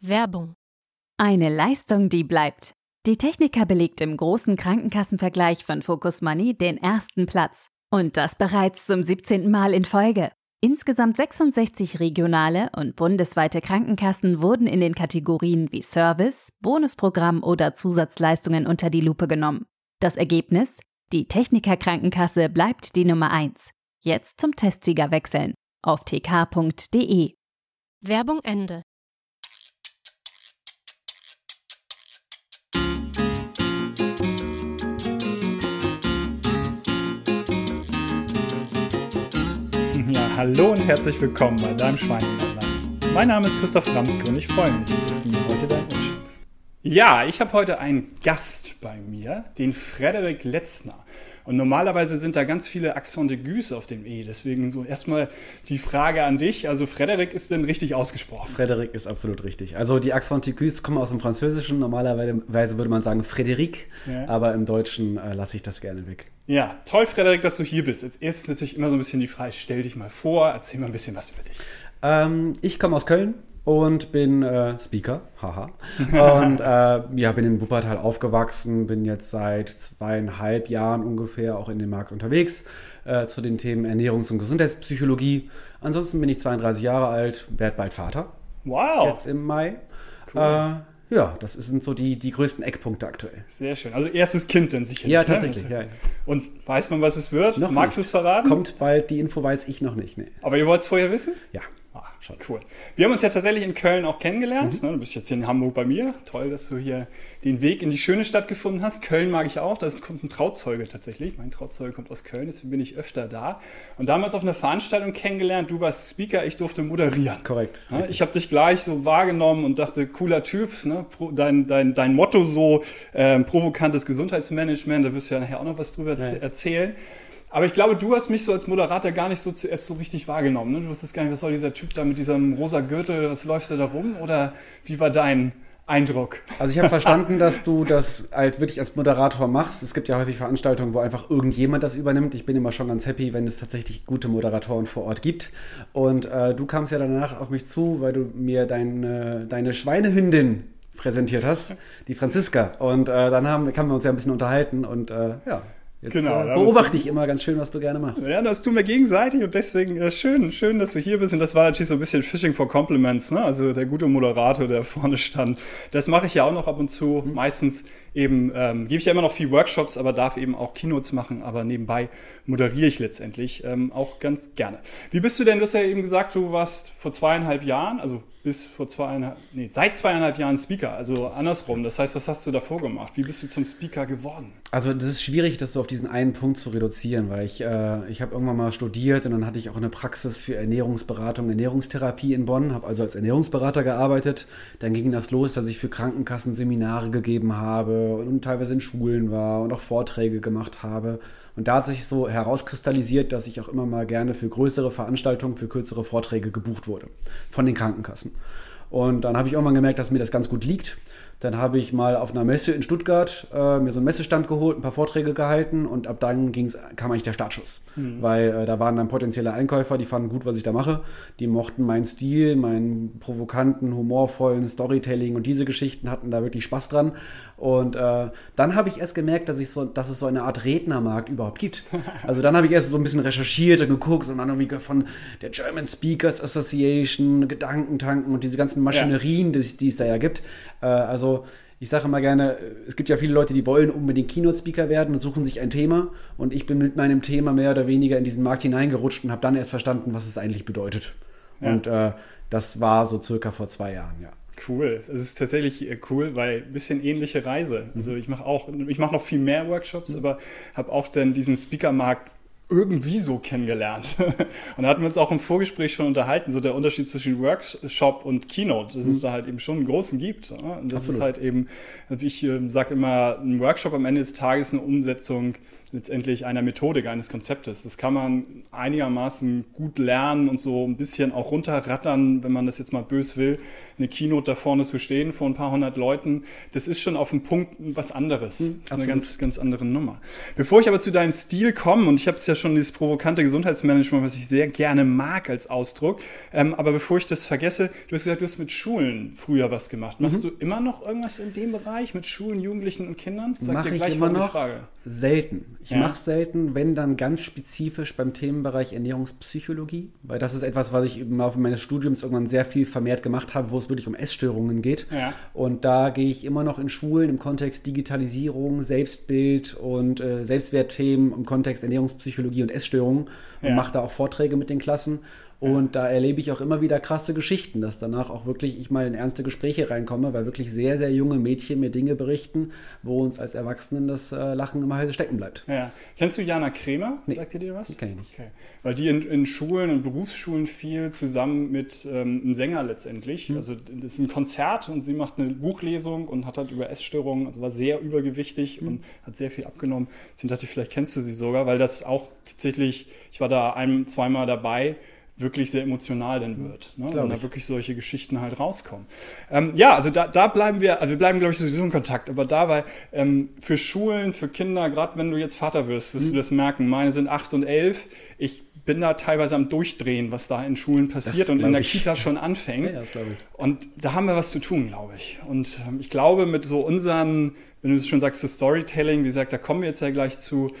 Werbung. Eine Leistung, die bleibt. Die Techniker belegt im großen Krankenkassenvergleich von Focus Money den ersten Platz. Und das bereits zum 17. Mal in Folge. Insgesamt 66 regionale und bundesweite Krankenkassen wurden in den Kategorien wie Service, Bonusprogramm oder Zusatzleistungen unter die Lupe genommen. Das Ergebnis? Die Techniker Krankenkasse bleibt die Nummer 1. Jetzt zum Testsieger wechseln auf tk.de. Werbung Ende. Hallo und herzlich willkommen bei deinem Schweineland. Mein Name ist Christoph Ramke und ich freue mich, dass du mir heute dein Ohr schenkst. Ja, ich habe heute einen Gast bei mir, den Frederik Letzner. Und normalerweise sind da ganz viele Accent de Güse auf dem E. Deswegen so erstmal die Frage an dich. Also Frederik ist denn richtig ausgesprochen? Frederik ist absolut richtig. Also die Accent de Güse kommen aus dem Französischen. Normalerweise würde man sagen Frédéric, ja. aber im Deutschen äh, lasse ich das gerne weg. Ja, toll, Frederik, dass du hier bist. Als erstes natürlich immer so ein bisschen die Frage, stell dich mal vor, erzähl mal ein bisschen was über dich. Ähm, ich komme aus Köln, und bin äh, Speaker, haha. Und äh, ja, bin in Wuppertal aufgewachsen, bin jetzt seit zweieinhalb Jahren ungefähr auch in dem Markt unterwegs äh, zu den Themen Ernährungs- und Gesundheitspsychologie. Ansonsten bin ich 32 Jahre alt, werde bald Vater. Wow. Jetzt im Mai. Cool. Äh, ja, das sind so die, die größten Eckpunkte aktuell. Sehr schön. Also erstes Kind dann sicherlich. Ja, ne? tatsächlich. Ne? Ja. Und weiß man, was es wird? Noch Magst du es verraten? Kommt bald, die Info weiß ich noch nicht. Nee. Aber ihr wollt es vorher wissen? Ja. Schon. Cool. Wir haben uns ja tatsächlich in Köln auch kennengelernt. Mhm. Du bist jetzt hier in Hamburg bei mir. Toll, dass du hier den Weg in die schöne Stadt gefunden hast. Köln mag ich auch. Da kommt ein Trauzeuge tatsächlich. Mein Trauzeuge kommt aus Köln, deswegen bin ich öfter da. Und damals auf einer Veranstaltung kennengelernt. Du warst Speaker, ich durfte moderieren. Korrekt. Ja, ich habe dich gleich so wahrgenommen und dachte, cooler Typ. Ne? Dein, dein, dein Motto so ähm, provokantes Gesundheitsmanagement. Da wirst du ja nachher auch noch was drüber ja. erzählen. Aber ich glaube, du hast mich so als Moderator gar nicht so zuerst so richtig wahrgenommen. Ne? Du wusstest gar nicht, was soll dieser Typ da mit diesem rosa Gürtel, was läuft da rum? Oder wie war dein Eindruck? Also ich habe verstanden, dass du das als wirklich als Moderator machst. Es gibt ja häufig Veranstaltungen, wo einfach irgendjemand das übernimmt. Ich bin immer schon ganz happy, wenn es tatsächlich gute Moderatoren vor Ort gibt. Und äh, du kamst ja danach auf mich zu, weil du mir dein, äh, deine Schweinehündin präsentiert hast, die Franziska. Und äh, dann haben, haben wir uns ja ein bisschen unterhalten und äh, ja, Jetzt genau, äh, beobachte ich immer ganz schön, was du gerne machst. Ja, das tun wir gegenseitig und deswegen äh, schön, schön, dass du hier bist. Und das war natürlich so ein bisschen Fishing for Compliments, ne? Also der gute Moderator, der vorne stand. Das mache ich ja auch noch ab und zu. Mhm. Meistens eben ähm, gebe ich ja immer noch viel Workshops, aber darf eben auch Keynotes machen. Aber nebenbei moderiere ich letztendlich ähm, auch ganz gerne. Wie bist du denn? Du hast ja eben gesagt, du warst vor zweieinhalb Jahren, also bis vor zweieinhalb, nee, seit zweieinhalb Jahren Speaker, also andersrum. Das heißt, was hast du davor gemacht? Wie bist du zum Speaker geworden? Also das ist schwierig, das so auf diesen einen Punkt zu reduzieren, weil ich, äh, ich habe irgendwann mal studiert und dann hatte ich auch eine Praxis für Ernährungsberatung, Ernährungstherapie in Bonn, habe also als Ernährungsberater gearbeitet. Dann ging das los, dass ich für Krankenkassen Seminare gegeben habe und teilweise in Schulen war und auch Vorträge gemacht habe. Und da hat sich so herauskristallisiert, dass ich auch immer mal gerne für größere Veranstaltungen, für kürzere Vorträge gebucht wurde von den Krankenkassen. Und dann habe ich auch mal gemerkt, dass mir das ganz gut liegt. Dann habe ich mal auf einer Messe in Stuttgart äh, mir so einen Messestand geholt, ein paar Vorträge gehalten und ab dann ging's, kam eigentlich der Startschuss. Mhm. Weil äh, da waren dann potenzielle Einkäufer, die fanden gut, was ich da mache. Die mochten meinen Stil, meinen provokanten, humorvollen Storytelling und diese Geschichten hatten da wirklich Spaß dran. Und äh, dann habe ich erst gemerkt, dass, ich so, dass es so eine Art Rednermarkt überhaupt gibt. Also dann habe ich erst so ein bisschen recherchiert und geguckt und dann irgendwie von der German Speakers Association, Gedankentanken und diese ganzen Maschinerien, ja. die, es da ja gibt. Äh, also ich sage immer gerne, es gibt ja viele Leute, die wollen unbedingt Keynote-Speaker werden und suchen sich ein Thema. Und ich bin mit meinem Thema mehr oder weniger in diesen Markt hineingerutscht und habe dann erst verstanden, was es eigentlich bedeutet. Ja. Und äh, das war so circa vor zwei Jahren, ja. Cool. Es ist tatsächlich äh, cool, weil ein bisschen ähnliche Reise. Also ich mache auch, ich mache noch viel mehr Workshops, mhm. aber habe auch dann diesen Speaker-Markt irgendwie so kennengelernt. und da hatten wir uns auch im Vorgespräch schon unterhalten, so der Unterschied zwischen Workshop und Keynote, dass mhm. es da halt eben schon einen großen gibt. Und das Absolut. ist halt eben, ich äh, sage immer, ein Workshop am Ende des Tages eine Umsetzung letztendlich einer Methodik, eines Konzeptes. Das kann man einigermaßen gut lernen und so ein bisschen auch runterrattern, wenn man das jetzt mal bös will, eine Keynote da vorne zu stehen vor ein paar hundert Leuten. Das ist schon auf dem Punkt was anderes. Mhm, das ist eine ganz, ganz andere Nummer. Bevor ich aber zu deinem Stil komme, und ich habe es ja schon dieses provokante Gesundheitsmanagement, was ich sehr gerne mag als Ausdruck. Ähm, aber bevor ich das vergesse, du hast gesagt, du hast mit Schulen früher was gemacht. Machst mhm. du immer noch irgendwas in dem Bereich mit Schulen, Jugendlichen und Kindern? Sag Mach dir gleich ich immer noch selten. Ich ja. mache selten, wenn dann ganz spezifisch beim Themenbereich Ernährungspsychologie, weil das ist etwas, was ich im Laufe meines Studiums irgendwann sehr viel vermehrt gemacht habe, wo es wirklich um Essstörungen geht. Ja. Und da gehe ich immer noch in Schulen im Kontext Digitalisierung, Selbstbild und äh, Selbstwertthemen im Kontext Ernährungspsychologie und Essstörungen und ja. mache da auch Vorträge mit den Klassen. Und da erlebe ich auch immer wieder krasse Geschichten, dass danach auch wirklich ich mal in ernste Gespräche reinkomme, weil wirklich sehr, sehr junge Mädchen mir Dinge berichten, wo uns als Erwachsenen das äh, Lachen immer Halse stecken bleibt. Ja. Kennst du Jana Kremer? Nee. Sagt ihr dir was? Kenn ich nicht. Okay. Weil die in, in, Schulen und Berufsschulen viel zusammen mit ähm, einem Sänger letztendlich. Hm. Also das ist ein Konzert und sie macht eine Buchlesung und hat halt über Essstörungen, also war sehr übergewichtig hm. und hat sehr viel abgenommen. Deswegen dachte ich, vielleicht kennst du sie sogar, weil das auch tatsächlich, ich war da ein, zweimal dabei, wirklich sehr emotional dann wird. Ne? Wenn da wirklich solche Geschichten halt rauskommen. Ähm, ja, also da, da bleiben wir, also wir bleiben, glaube ich, sowieso in Kontakt, aber da weil ähm, für Schulen, für Kinder, gerade wenn du jetzt Vater wirst, wirst mhm. du das merken. Meine sind acht und elf. Ich bin da teilweise am Durchdrehen, was da in Schulen passiert das und in der ich. Kita schon anfängt. Ja, das ich. Und da haben wir was zu tun, glaube ich. Und ähm, ich glaube, mit so unseren, wenn du schon sagst, zu Storytelling, wie gesagt, da kommen wir jetzt ja gleich zu,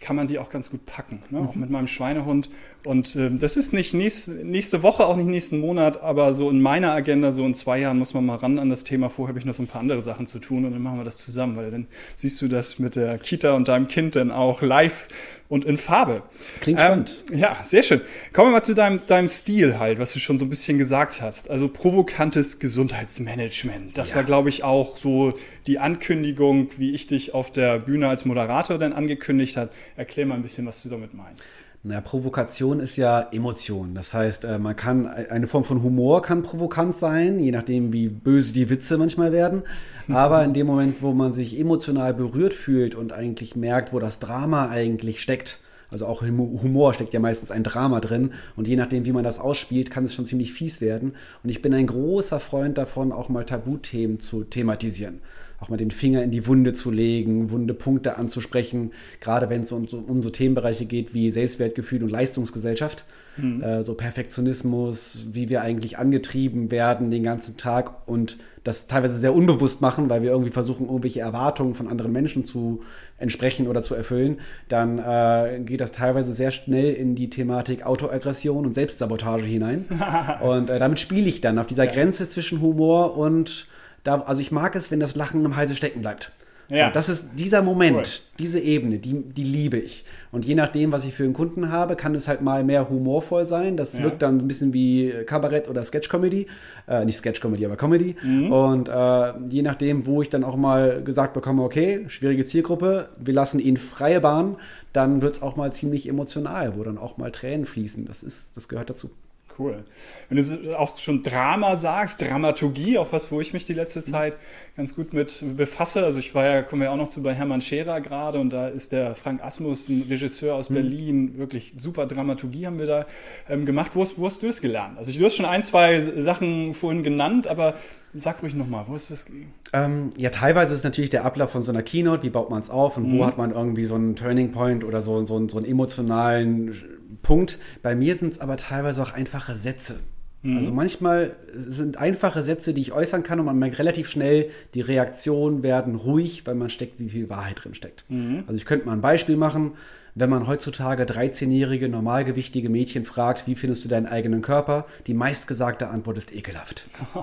kann man die auch ganz gut packen. Ne? Mhm. Auch mit meinem Schweinehund und ähm, das ist nicht nächste, nächste Woche, auch nicht nächsten Monat, aber so in meiner Agenda, so in zwei Jahren muss man mal ran an das Thema. Vorher habe ich noch so ein paar andere Sachen zu tun und dann machen wir das zusammen, weil dann siehst du das mit der Kita und deinem Kind dann auch live und in Farbe. Klingt ähm, spannend. Ja, sehr schön. Kommen wir mal zu deinem, deinem Stil halt, was du schon so ein bisschen gesagt hast. Also provokantes Gesundheitsmanagement. Das ja. war, glaube ich, auch so die Ankündigung, wie ich dich auf der Bühne als Moderator dann angekündigt hat. Erklär mal ein bisschen, was du damit meinst. Naja, Provokation ist ja Emotion. Das heißt, äh, man kann, eine Form von Humor kann provokant sein, je nachdem, wie böse die Witze manchmal werden. Aber in dem Moment, wo man sich emotional berührt fühlt und eigentlich merkt, wo das Drama eigentlich steckt, also auch im Humor steckt ja meistens ein Drama drin und je nachdem, wie man das ausspielt, kann es schon ziemlich fies werden. Und ich bin ein großer Freund davon, auch mal Tabuthemen zu thematisieren auch mal den Finger in die Wunde zu legen, wunde Punkte anzusprechen, gerade wenn es um, um, so Themenbereiche geht wie Selbstwertgefühl und Leistungsgesellschaft. Mhm. Äh, so Perfektionismus, wie wir eigentlich angetrieben werden den ganzen Tag und das teilweise sehr unbewusst machen, weil wir irgendwie versuchen, irgendwelche Erwartungen von anderen Menschen zu entsprechen oder zu erfüllen, dann äh, geht das teilweise sehr schnell in die Thematik Autoaggression und Selbstsabotage hinein. und äh, damit spiele ich dann auf dieser ja. Grenze zwischen Humor und da, also ich mag es, wenn das Lachen im Halse stecken bleibt. Ja. So, das ist dieser Moment, cool. diese Ebene, die, die liebe ich. Und je nachdem, was ich für einen Kunden habe, kann es halt mal mehr humorvoll sein. Das ja. wirkt dann ein bisschen wie Kabarett oder Sketch-Comedy. Äh, nicht Sketch-Comedy, aber Comedy. Mhm. Und äh, je nachdem, wo ich dann auch mal gesagt bekomme, okay, schwierige Zielgruppe, wir lassen ihnen freie Bahn, dann wird es auch mal ziemlich emotional, wo dann auch mal Tränen fließen. Das, ist, das gehört dazu. Cool. Wenn du auch schon Drama sagst, Dramaturgie, auch was, wo ich mich die letzte mhm. Zeit ganz gut mit befasse. Also ich war ja, kommen wir ja auch noch zu bei Hermann Scherer gerade und da ist der Frank Asmus, ein Regisseur aus mhm. Berlin, wirklich super Dramaturgie haben wir da ähm, gemacht. Wo hast, wo hast du es gelernt? Also du hast schon ein, zwei Sachen vorhin genannt, aber Sag ruhig nochmal, wo ist das? Ähm, ja, teilweise ist natürlich der Ablauf von so einer Keynote, wie baut man es auf und mhm. wo hat man irgendwie so einen Turning Point oder so, so, so einen emotionalen Punkt. Bei mir sind es aber teilweise auch einfache Sätze. Mhm. Also manchmal sind einfache Sätze, die ich äußern kann und man merkt relativ schnell, die Reaktionen werden ruhig, weil man steckt, wie viel Wahrheit drin steckt. Mhm. Also ich könnte mal ein Beispiel machen. Wenn man heutzutage 13-jährige, normalgewichtige Mädchen fragt, wie findest du deinen eigenen Körper, die meistgesagte Antwort ist ekelhaft.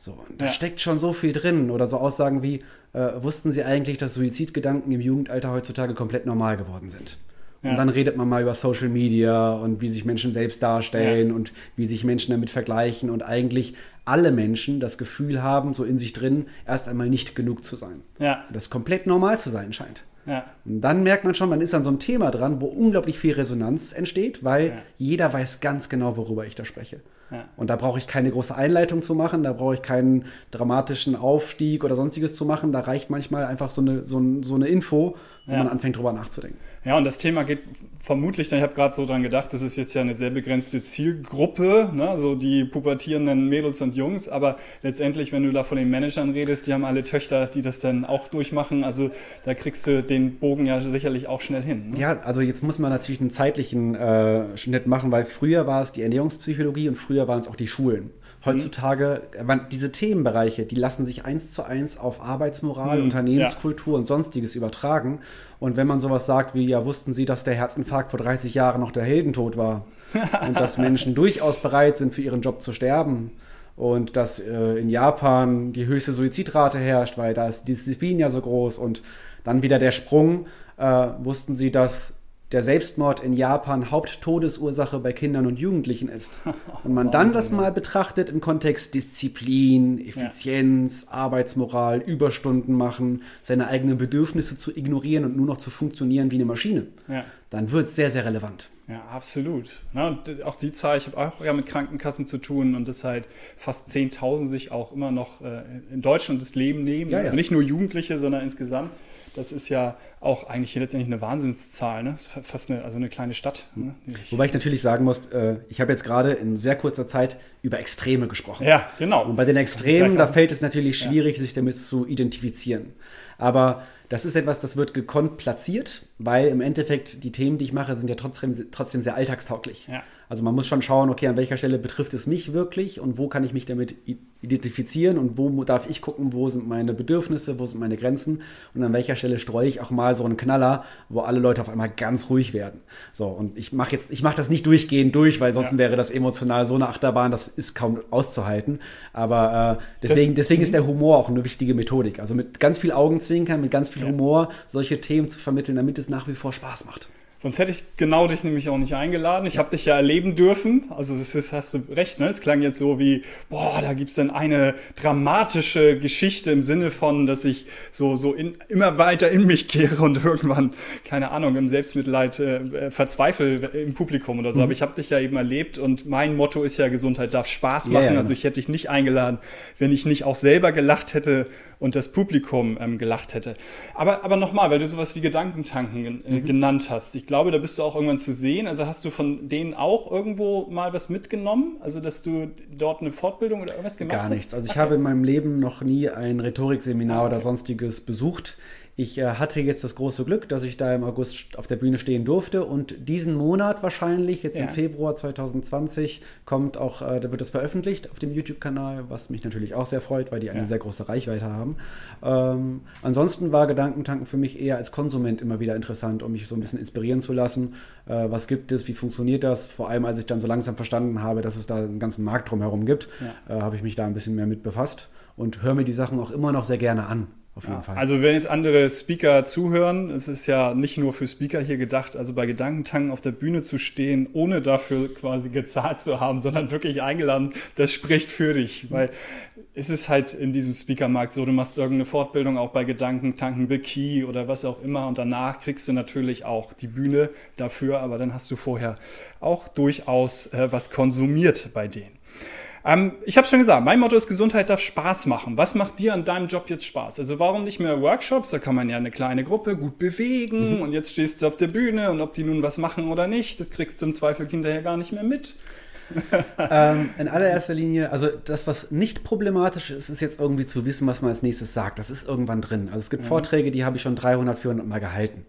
So, und da ja. steckt schon so viel drin. Oder so Aussagen wie, äh, wussten Sie eigentlich, dass Suizidgedanken im Jugendalter heutzutage komplett normal geworden sind? Und dann redet man mal über Social Media und wie sich Menschen selbst darstellen ja. und wie sich Menschen damit vergleichen und eigentlich alle Menschen das Gefühl haben, so in sich drin, erst einmal nicht genug zu sein. Ja. Und das komplett normal zu sein scheint. Ja. Und dann merkt man schon, man ist an so einem Thema dran, wo unglaublich viel Resonanz entsteht, weil ja. jeder weiß ganz genau, worüber ich da spreche. Ja. Und da brauche ich keine große Einleitung zu machen, da brauche ich keinen dramatischen Aufstieg oder sonstiges zu machen. Da reicht manchmal einfach so eine, so, so eine Info, wo ja. man anfängt, drüber nachzudenken. Ja, und das Thema geht vermutlich, ich habe gerade so dran gedacht, das ist jetzt ja eine sehr begrenzte Zielgruppe, ne? so die pubertierenden Mädels und Jungs, aber letztendlich, wenn du da von den Managern redest, die haben alle Töchter, die das dann auch durchmachen, also da kriegst du den Bogen ja sicherlich auch schnell hin. Ne? Ja, also jetzt muss man natürlich einen zeitlichen äh, Schnitt machen, weil früher war es die Ernährungspsychologie und früher waren es auch die Schulen. Heutzutage, mhm. diese Themenbereiche, die lassen sich eins zu eins auf Arbeitsmoral, mhm, Unternehmenskultur ja. und sonstiges übertragen. Und wenn man sowas sagt wie, ja, wussten Sie, dass der Herzinfarkt vor 30 Jahren noch der Heldentod war und dass Menschen durchaus bereit sind, für ihren Job zu sterben und dass äh, in Japan die höchste Suizidrate herrscht, weil da ist die Disziplin ja so groß und dann wieder der Sprung, äh, wussten Sie, dass der Selbstmord in Japan Haupttodesursache bei Kindern und Jugendlichen ist. Und man dann das mal betrachtet im Kontext Disziplin, Effizienz, ja. Arbeitsmoral, Überstunden machen, seine eigenen Bedürfnisse zu ignorieren und nur noch zu funktionieren wie eine Maschine, ja. dann wird es sehr, sehr relevant. Ja, absolut. Ja, und auch die Zahl, ich habe auch ja mit Krankenkassen zu tun und das halt fast 10.000 sich auch immer noch äh, in Deutschland das Leben nehmen. Ja, also nicht nur Jugendliche, sondern insgesamt. Das ist ja auch eigentlich letztendlich eine Wahnsinnszahl, ne? fast eine, also eine kleine Stadt. Ne? Wobei ich natürlich sagen muss, äh, ich habe jetzt gerade in sehr kurzer Zeit über Extreme gesprochen. Ja, genau. Und bei den Extremen, da fällt es natürlich schwierig, ja. sich damit zu identifizieren. Aber das ist etwas, das wird gekonnt platziert, weil im Endeffekt die Themen, die ich mache, sind ja trotzdem, trotzdem sehr alltagstauglich. Ja. Also man muss schon schauen, okay, an welcher Stelle betrifft es mich wirklich und wo kann ich mich damit identifizieren und wo darf ich gucken, wo sind meine Bedürfnisse, wo sind meine Grenzen und an welcher Stelle streue ich auch mal so einen Knaller, wo alle Leute auf einmal ganz ruhig werden. So, und ich mache jetzt, ich mache das nicht durchgehend durch, weil sonst ja. wäre das emotional so eine Achterbahn, das ist kaum auszuhalten. Aber äh, deswegen, das, deswegen ist der Humor auch eine wichtige Methodik. Also mit ganz viel Augenzwinkern, mit ganz viel ja. Humor solche Themen zu vermitteln, damit es nach wie vor Spaß macht. Sonst hätte ich genau dich nämlich auch nicht eingeladen. Ich habe dich ja erleben dürfen. Also das ist, hast du recht, ne? Es klang jetzt so wie, boah, da gibt's dann eine dramatische Geschichte im Sinne von, dass ich so, so in, immer weiter in mich kehre und irgendwann, keine Ahnung, im Selbstmitleid äh, verzweifle im Publikum oder so. Mhm. Aber ich habe dich ja eben erlebt und mein Motto ist ja, Gesundheit darf Spaß machen. Yeah, also ich hätte dich nicht eingeladen, wenn ich nicht auch selber gelacht hätte und das Publikum ähm, gelacht hätte. Aber, aber nochmal, weil du sowas wie Gedankentanken äh, mhm. genannt hast. Ich glaube, da bist du auch irgendwann zu sehen. Also hast du von denen auch irgendwo mal was mitgenommen? Also, dass du dort eine Fortbildung oder irgendwas gemacht hast? Gar nichts. Also ich okay. habe in meinem Leben noch nie ein Rhetorikseminar ah, okay. oder sonstiges besucht. Ich äh, hatte jetzt das große Glück, dass ich da im August auf der Bühne stehen durfte und diesen Monat wahrscheinlich, jetzt ja. im Februar 2020, kommt auch, äh, da wird es veröffentlicht auf dem YouTube-Kanal, was mich natürlich auch sehr freut, weil die eine ja. sehr große Reichweite haben. Ähm, ansonsten war Gedankentanken für mich eher als Konsument immer wieder interessant, um mich so ein bisschen inspirieren zu lassen. Äh, was gibt es, wie funktioniert das? Vor allem, als ich dann so langsam verstanden habe, dass es da einen ganzen Markt drumherum gibt, ja. Äh, habe ich mich da ein bisschen mehr mit befasst und höre mir die Sachen auch immer noch sehr gerne an auf jeden ja, Fall. Also wenn jetzt andere Speaker zuhören, es ist ja nicht nur für Speaker hier gedacht, also bei Gedankentanken auf der Bühne zu stehen, ohne dafür quasi gezahlt zu haben, sondern wirklich eingeladen, das spricht für dich, weil es ist halt in diesem Speakermarkt so, du machst irgendeine Fortbildung auch bei Gedankentanken, The Key oder was auch immer und danach kriegst du natürlich auch die Bühne dafür, aber dann hast du vorher auch durchaus äh, was konsumiert bei denen. Ähm, ich habe schon gesagt, mein Motto ist, Gesundheit darf Spaß machen. Was macht dir an deinem Job jetzt Spaß? Also warum nicht mehr Workshops? Da kann man ja eine kleine Gruppe gut bewegen mhm. und jetzt stehst du auf der Bühne und ob die nun was machen oder nicht, das kriegst du im Zweifel hinterher gar nicht mehr mit. ähm, in allererster Linie, also das, was nicht problematisch ist, ist jetzt irgendwie zu wissen, was man als nächstes sagt. Das ist irgendwann drin. Also es gibt mhm. Vorträge, die habe ich schon 300, 400 Mal gehalten.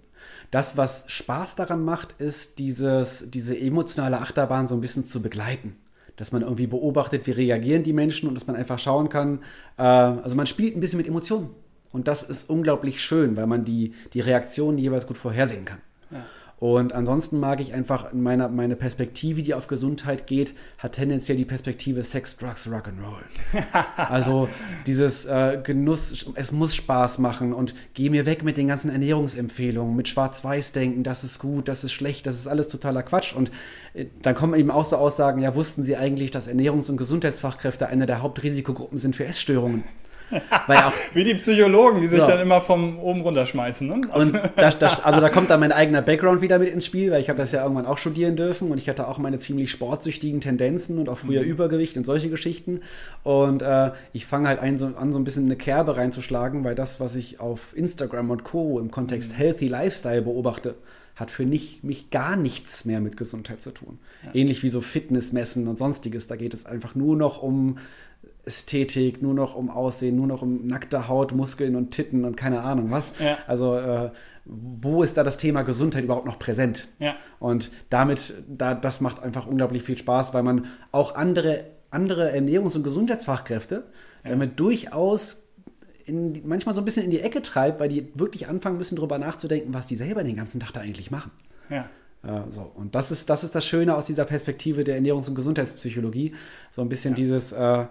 Das, was Spaß daran macht, ist dieses, diese emotionale Achterbahn so ein bisschen zu begleiten dass man irgendwie beobachtet, wie reagieren die Menschen und dass man einfach schauen kann. Äh, also man spielt ein bisschen mit Emotionen. Und das ist unglaublich schön, weil man die, die Reaktionen jeweils gut vorhersehen kann. Und ansonsten mag ich einfach meine, meine Perspektive, die auf Gesundheit geht, hat tendenziell die Perspektive Sex, Drugs, Rock'n'Roll. also dieses äh, Genuss, es muss Spaß machen und geh mir weg mit den ganzen Ernährungsempfehlungen, mit Schwarz-Weiß-Denken, das ist gut, das ist schlecht, das ist alles totaler Quatsch. Und äh, dann kommen eben auch so Aussagen, ja, wussten Sie eigentlich, dass Ernährungs- und Gesundheitsfachkräfte eine der Hauptrisikogruppen sind für Essstörungen? Weil auch, Wie die Psychologen, die sich so. dann immer vom oben runterschmeißen. Ne? Also. Und das, das, also da kommt dann mein eigener Background wieder mit ins Spiel, weil ich habe das ja irgendwann auch studieren dürfen und ich hatte auch meine ziemlich sportsüchtigen Tendenzen und auch früher mhm. Übergewicht und solche Geschichten. Und äh, ich fange halt ein, so, an, so ein bisschen eine Kerbe reinzuschlagen, weil das, was ich auf Instagram und Co. im Kontext mhm. Healthy Lifestyle beobachte, hat für mich, mich gar nichts mehr mit Gesundheit zu tun. Ja. Ähnlich wie so Fitnessmessen und sonstiges. Da geht es einfach nur noch um Ästhetik, nur noch um Aussehen, nur noch um nackte Haut, Muskeln und Titten und keine Ahnung was. Ja. Also äh, wo ist da das Thema Gesundheit überhaupt noch präsent? Ja. Und damit, da, das macht einfach unglaublich viel Spaß, weil man auch andere, andere Ernährungs- und Gesundheitsfachkräfte ja. damit durchaus in, manchmal so ein bisschen in die Ecke treibt, weil die wirklich anfangen müssen, darüber nachzudenken, was die selber den ganzen Tag da eigentlich machen. Ja. Äh, so. Und das ist, das ist das Schöne aus dieser Perspektive der Ernährungs- und Gesundheitspsychologie. So ein bisschen ja. dieses, äh,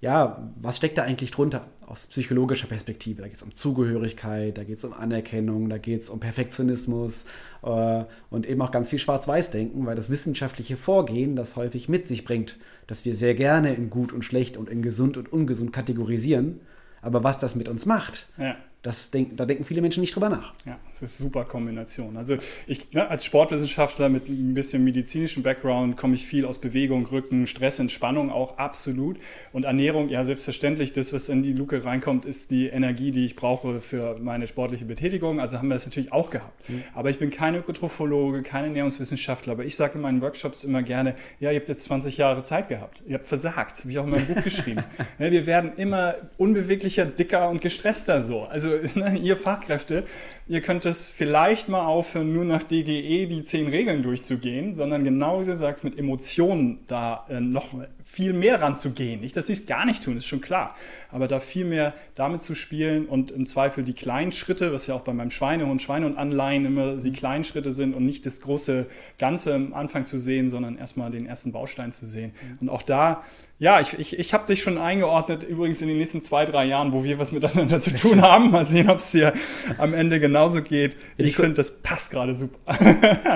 ja, was steckt da eigentlich drunter aus psychologischer Perspektive? Da geht es um Zugehörigkeit, da geht es um Anerkennung, da geht es um Perfektionismus äh, und eben auch ganz viel Schwarz-Weiß-Denken, weil das wissenschaftliche Vorgehen das häufig mit sich bringt, dass wir sehr gerne in gut und schlecht und in gesund und ungesund kategorisieren. Aber was das mit uns macht, ja. Das denk, da denken viele Menschen nicht drüber nach. Ja, das ist eine super Kombination. Also ich ne, als Sportwissenschaftler mit ein bisschen medizinischem Background komme ich viel aus Bewegung, Rücken, Stress, Entspannung auch absolut. Und Ernährung, ja selbstverständlich, das, was in die Luke reinkommt, ist die Energie, die ich brauche für meine sportliche Betätigung. Also haben wir das natürlich auch gehabt. Mhm. Aber ich bin kein Ökotrophologe, kein Ernährungswissenschaftler. Aber ich sage in meinen Workshops immer gerne, ja, ihr habt jetzt 20 Jahre Zeit gehabt. Ihr habt versagt, habe ich auch in meinem Buch geschrieben. Ja, wir werden immer unbeweglicher, dicker und gestresster so. Also also ne, ihr Fachkräfte, ihr könnt es vielleicht mal aufhören, nur nach DGE die zehn Regeln durchzugehen, sondern genau wie du sagst, mit Emotionen da äh, noch viel mehr ranzugehen. Nicht, dass sie es gar nicht tun, ist schon klar, aber da viel mehr damit zu spielen und im Zweifel die kleinen Schritte, was ja auch bei meinem Schweinehund, Schweinehund Anleihen immer die kleinen Schritte sind und nicht das große Ganze am Anfang zu sehen, sondern erstmal den ersten Baustein zu sehen. Und auch da ja, ich, ich, ich habe dich schon eingeordnet, übrigens in den nächsten zwei, drei Jahren, wo wir was miteinander zu tun haben. Mal sehen, ob es dir am Ende genauso geht. Ich finde, das passt gerade super.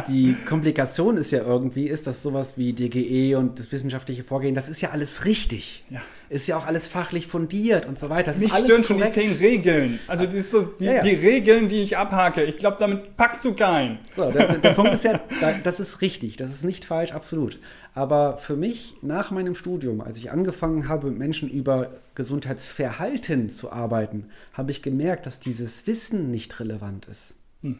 Die Komplikation ist ja irgendwie, ist, dass sowas wie DGE und das wissenschaftliche Vorgehen, das ist ja alles richtig. Ja ist ja auch alles fachlich fundiert und so weiter. Das Mich stören schon die zehn Regeln. Also die, so, die, ja, ja. die, Regeln, die ich abhake. Ich glaube, damit packst du keinen. So, der, der Punkt ist ja, das ist richtig, das ist nicht falsch, absolut. Aber für mich nach meinem Studium, als ich angefangen habe, mit Menschen über Gesundheitsverhalten zu arbeiten, habe ich gemerkt, dass dieses Wissen nicht relevant ist. Hm.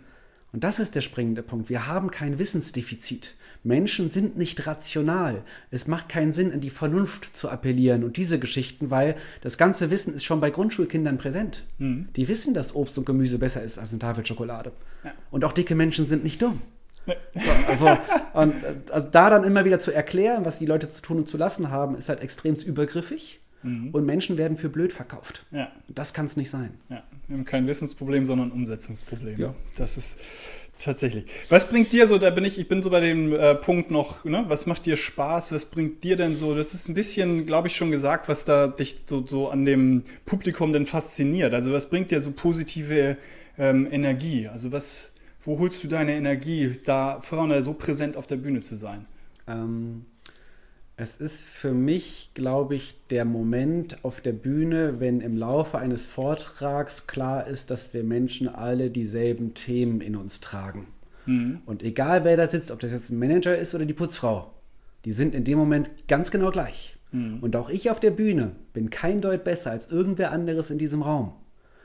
Und das ist der springende Punkt. Wir haben kein Wissensdefizit. Menschen sind nicht rational. Es macht keinen Sinn, an die Vernunft zu appellieren und diese Geschichten, weil das ganze Wissen ist schon bei Grundschulkindern präsent. Mhm. Die wissen, dass Obst und Gemüse besser ist als eine Tafel Schokolade. Ja. Und auch dicke Menschen sind nicht dumm. Nee. So, also, und, also da dann immer wieder zu erklären, was die Leute zu tun und zu lassen haben, ist halt extrem übergriffig. Mhm. Und Menschen werden für blöd verkauft. Ja. Das kann es nicht sein. Ja. Wir haben kein Wissensproblem, sondern ein Umsetzungsproblem. Ja. Das ist Tatsächlich. Was bringt dir so, da bin ich, ich bin so bei dem äh, Punkt noch, ne? was macht dir Spaß, was bringt dir denn so, das ist ein bisschen, glaube ich, schon gesagt, was da dich so, so an dem Publikum denn fasziniert. Also was bringt dir so positive ähm, Energie? Also was, wo holst du deine Energie, da vorne so präsent auf der Bühne zu sein? Ähm, es ist für mich, glaube ich, der Moment auf der Bühne, wenn im Laufe eines Vortrags klar ist, dass wir Menschen alle dieselben Themen in uns tragen. Mhm. Und egal wer da sitzt, ob das jetzt ein Manager ist oder die Putzfrau, die sind in dem Moment ganz genau gleich. Mhm. Und auch ich auf der Bühne bin kein Deut besser als irgendwer anderes in diesem Raum.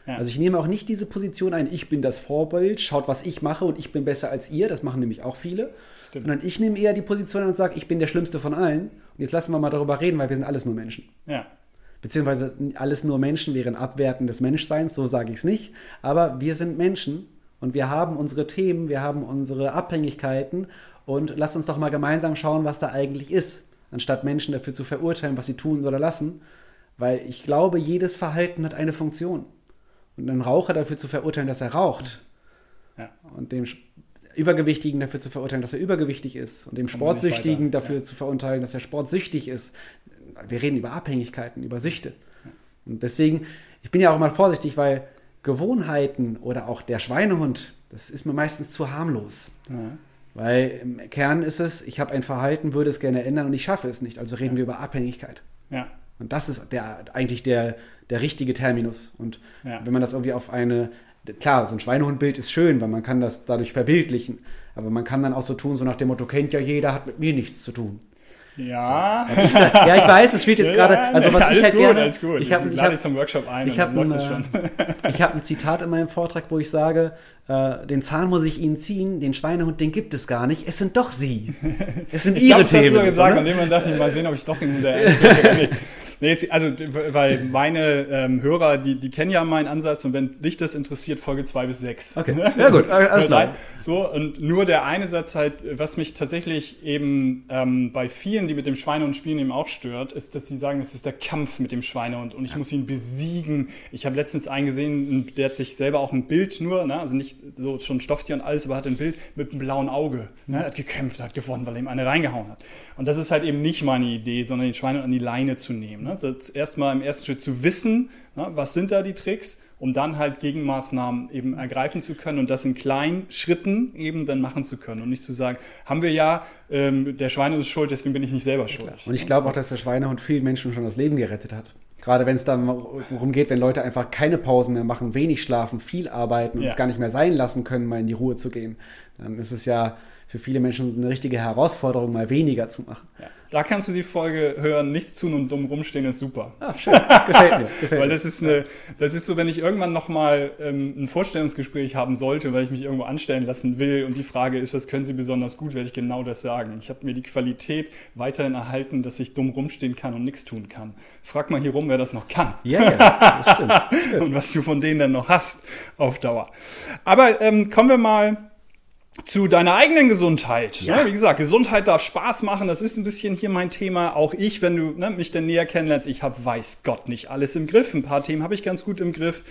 Ja. Also ich nehme auch nicht diese Position ein, ich bin das Vorbild, schaut, was ich mache und ich bin besser als ihr, das machen nämlich auch viele. Stimmt. Sondern ich nehme eher die Position und sage, ich bin der Schlimmste von allen. Und jetzt lassen wir mal darüber reden, weil wir sind alles nur Menschen. Ja. Beziehungsweise alles nur Menschen wären Abwerten des Menschseins, so sage ich es nicht. Aber wir sind Menschen und wir haben unsere Themen, wir haben unsere Abhängigkeiten und lasst uns doch mal gemeinsam schauen, was da eigentlich ist, anstatt Menschen dafür zu verurteilen, was sie tun oder lassen. Weil ich glaube, jedes Verhalten hat eine Funktion. Und einen Raucher dafür zu verurteilen, dass er raucht ja. und dem Übergewichtigen dafür zu verurteilen, dass er übergewichtig ist und dem Sportsüchtigen dafür ja. zu verurteilen, dass er sportsüchtig ist. Wir reden über Abhängigkeiten, über Süchte. Und deswegen, ich bin ja auch mal vorsichtig, weil Gewohnheiten oder auch der Schweinehund, das ist mir meistens zu harmlos. Ja. Weil im Kern ist es, ich habe ein Verhalten, würde es gerne ändern und ich schaffe es nicht. Also reden ja. wir über Abhängigkeit. Ja. Und das ist der, eigentlich der, der richtige Terminus. Und Ja. wenn man das irgendwie auf eine, klar, so ein Schweinehundbild ist schön, weil man kann das dadurch verbildlichen. Aber man kann dann auch so tun, so nach dem Motto, kennt ja jeder, hat mit mir nichts zu tun. Ja. Ich sag, ja, ich weiß, es wird jetzt Ja, gerade, also was ich halt gut, gerne, alles gut. ich habe, ich ich lade habe, dich zum Workshop ein ich habe ein, ich habe ein Zitat in meinem Vortrag, wo ich sage, äh, den Zahn muss ich Ihnen ziehen, den Schweinehund, den gibt es gar nicht. Es sind doch Sie. Es sind Ich Ihre glaube, das hast Themen. du gesagt oder? und irgendwann dachte ich mal sehen, ob ich doch hinterher. Nee. Jetzt, also, weil meine ähm, Hörer, die, die kennen ja meinen Ansatz und wenn dich das interessiert, Folge 2 bis 6. Okay, ja gut, alles klar. So, und nur der eine Satz halt, was mich tatsächlich eben ähm, bei vielen, die mit dem Schweinehund spielen, eben auch stört, ist, dass sie sagen, es ist der Kampf mit dem Schweinehund und ich muss ihn besiegen. Ich habe letztens einen gesehen, der hat sich selber auch ein Bild nur, ne, also nicht so schon Stofftier und alles, aber hat ein Bild mit einem blauen Auge. Ne, hat gekämpft, hat gewonnen, weil er ihm eine reingehauen hat. Und das ist halt eben nicht meine Idee, sondern den Schweinehund an die Leine zu nehmen. Ne? Also zuerst mal im ersten Schritt zu wissen, ne, was sind da die Tricks, um dann halt Gegenmaßnahmen eben ergreifen zu können und das in kleinen Schritten eben dann machen zu können und nicht zu sagen, haben wir ja, ähm, der Schweine ist schuld, deswegen bin ich nicht selber schuld. Und ich glaube auch, dass der Schweinehund vielen Menschen schon das Leben gerettet hat. Gerade wenn es dann darum geht, wenn Leute einfach keine Pausen mehr machen, wenig schlafen, viel arbeiten und Ja. es gar nicht mehr sein lassen können, mal in die Ruhe zu gehen, dann ist es ja für viele Menschen eine richtige Herausforderung, mal weniger zu machen. Ja. Da kannst du die Folge hören, nichts tun und dumm rumstehen ist super. Ah, schön. Gefällt mir. Gefällt Weil mir. das ist eine, das ist so, wenn ich irgendwann nochmal ähm, ein Vorstellungsgespräch haben sollte, weil ich mich irgendwo anstellen lassen will und die Frage ist, was können Sie besonders gut, werde ich genau das sagen. Ich habe mir die Qualität weiterhin erhalten, dass ich dumm rumstehen kann und nichts tun kann. Frag mal hier rum, wer das noch kann. Ja, ja, das stimmt. und was du von denen dann noch hast auf Dauer. Aber ähm, kommen wir mal zu deiner eigenen Gesundheit. Ja. Ne? Wie gesagt, Gesundheit darf Spaß machen. Das ist ein bisschen hier mein Thema. Auch ich, wenn du ne, mich denn näher kennenlernst, ich habe, weiß Gott, nicht alles im Griff. Ein paar Themen habe ich ganz gut im Griff.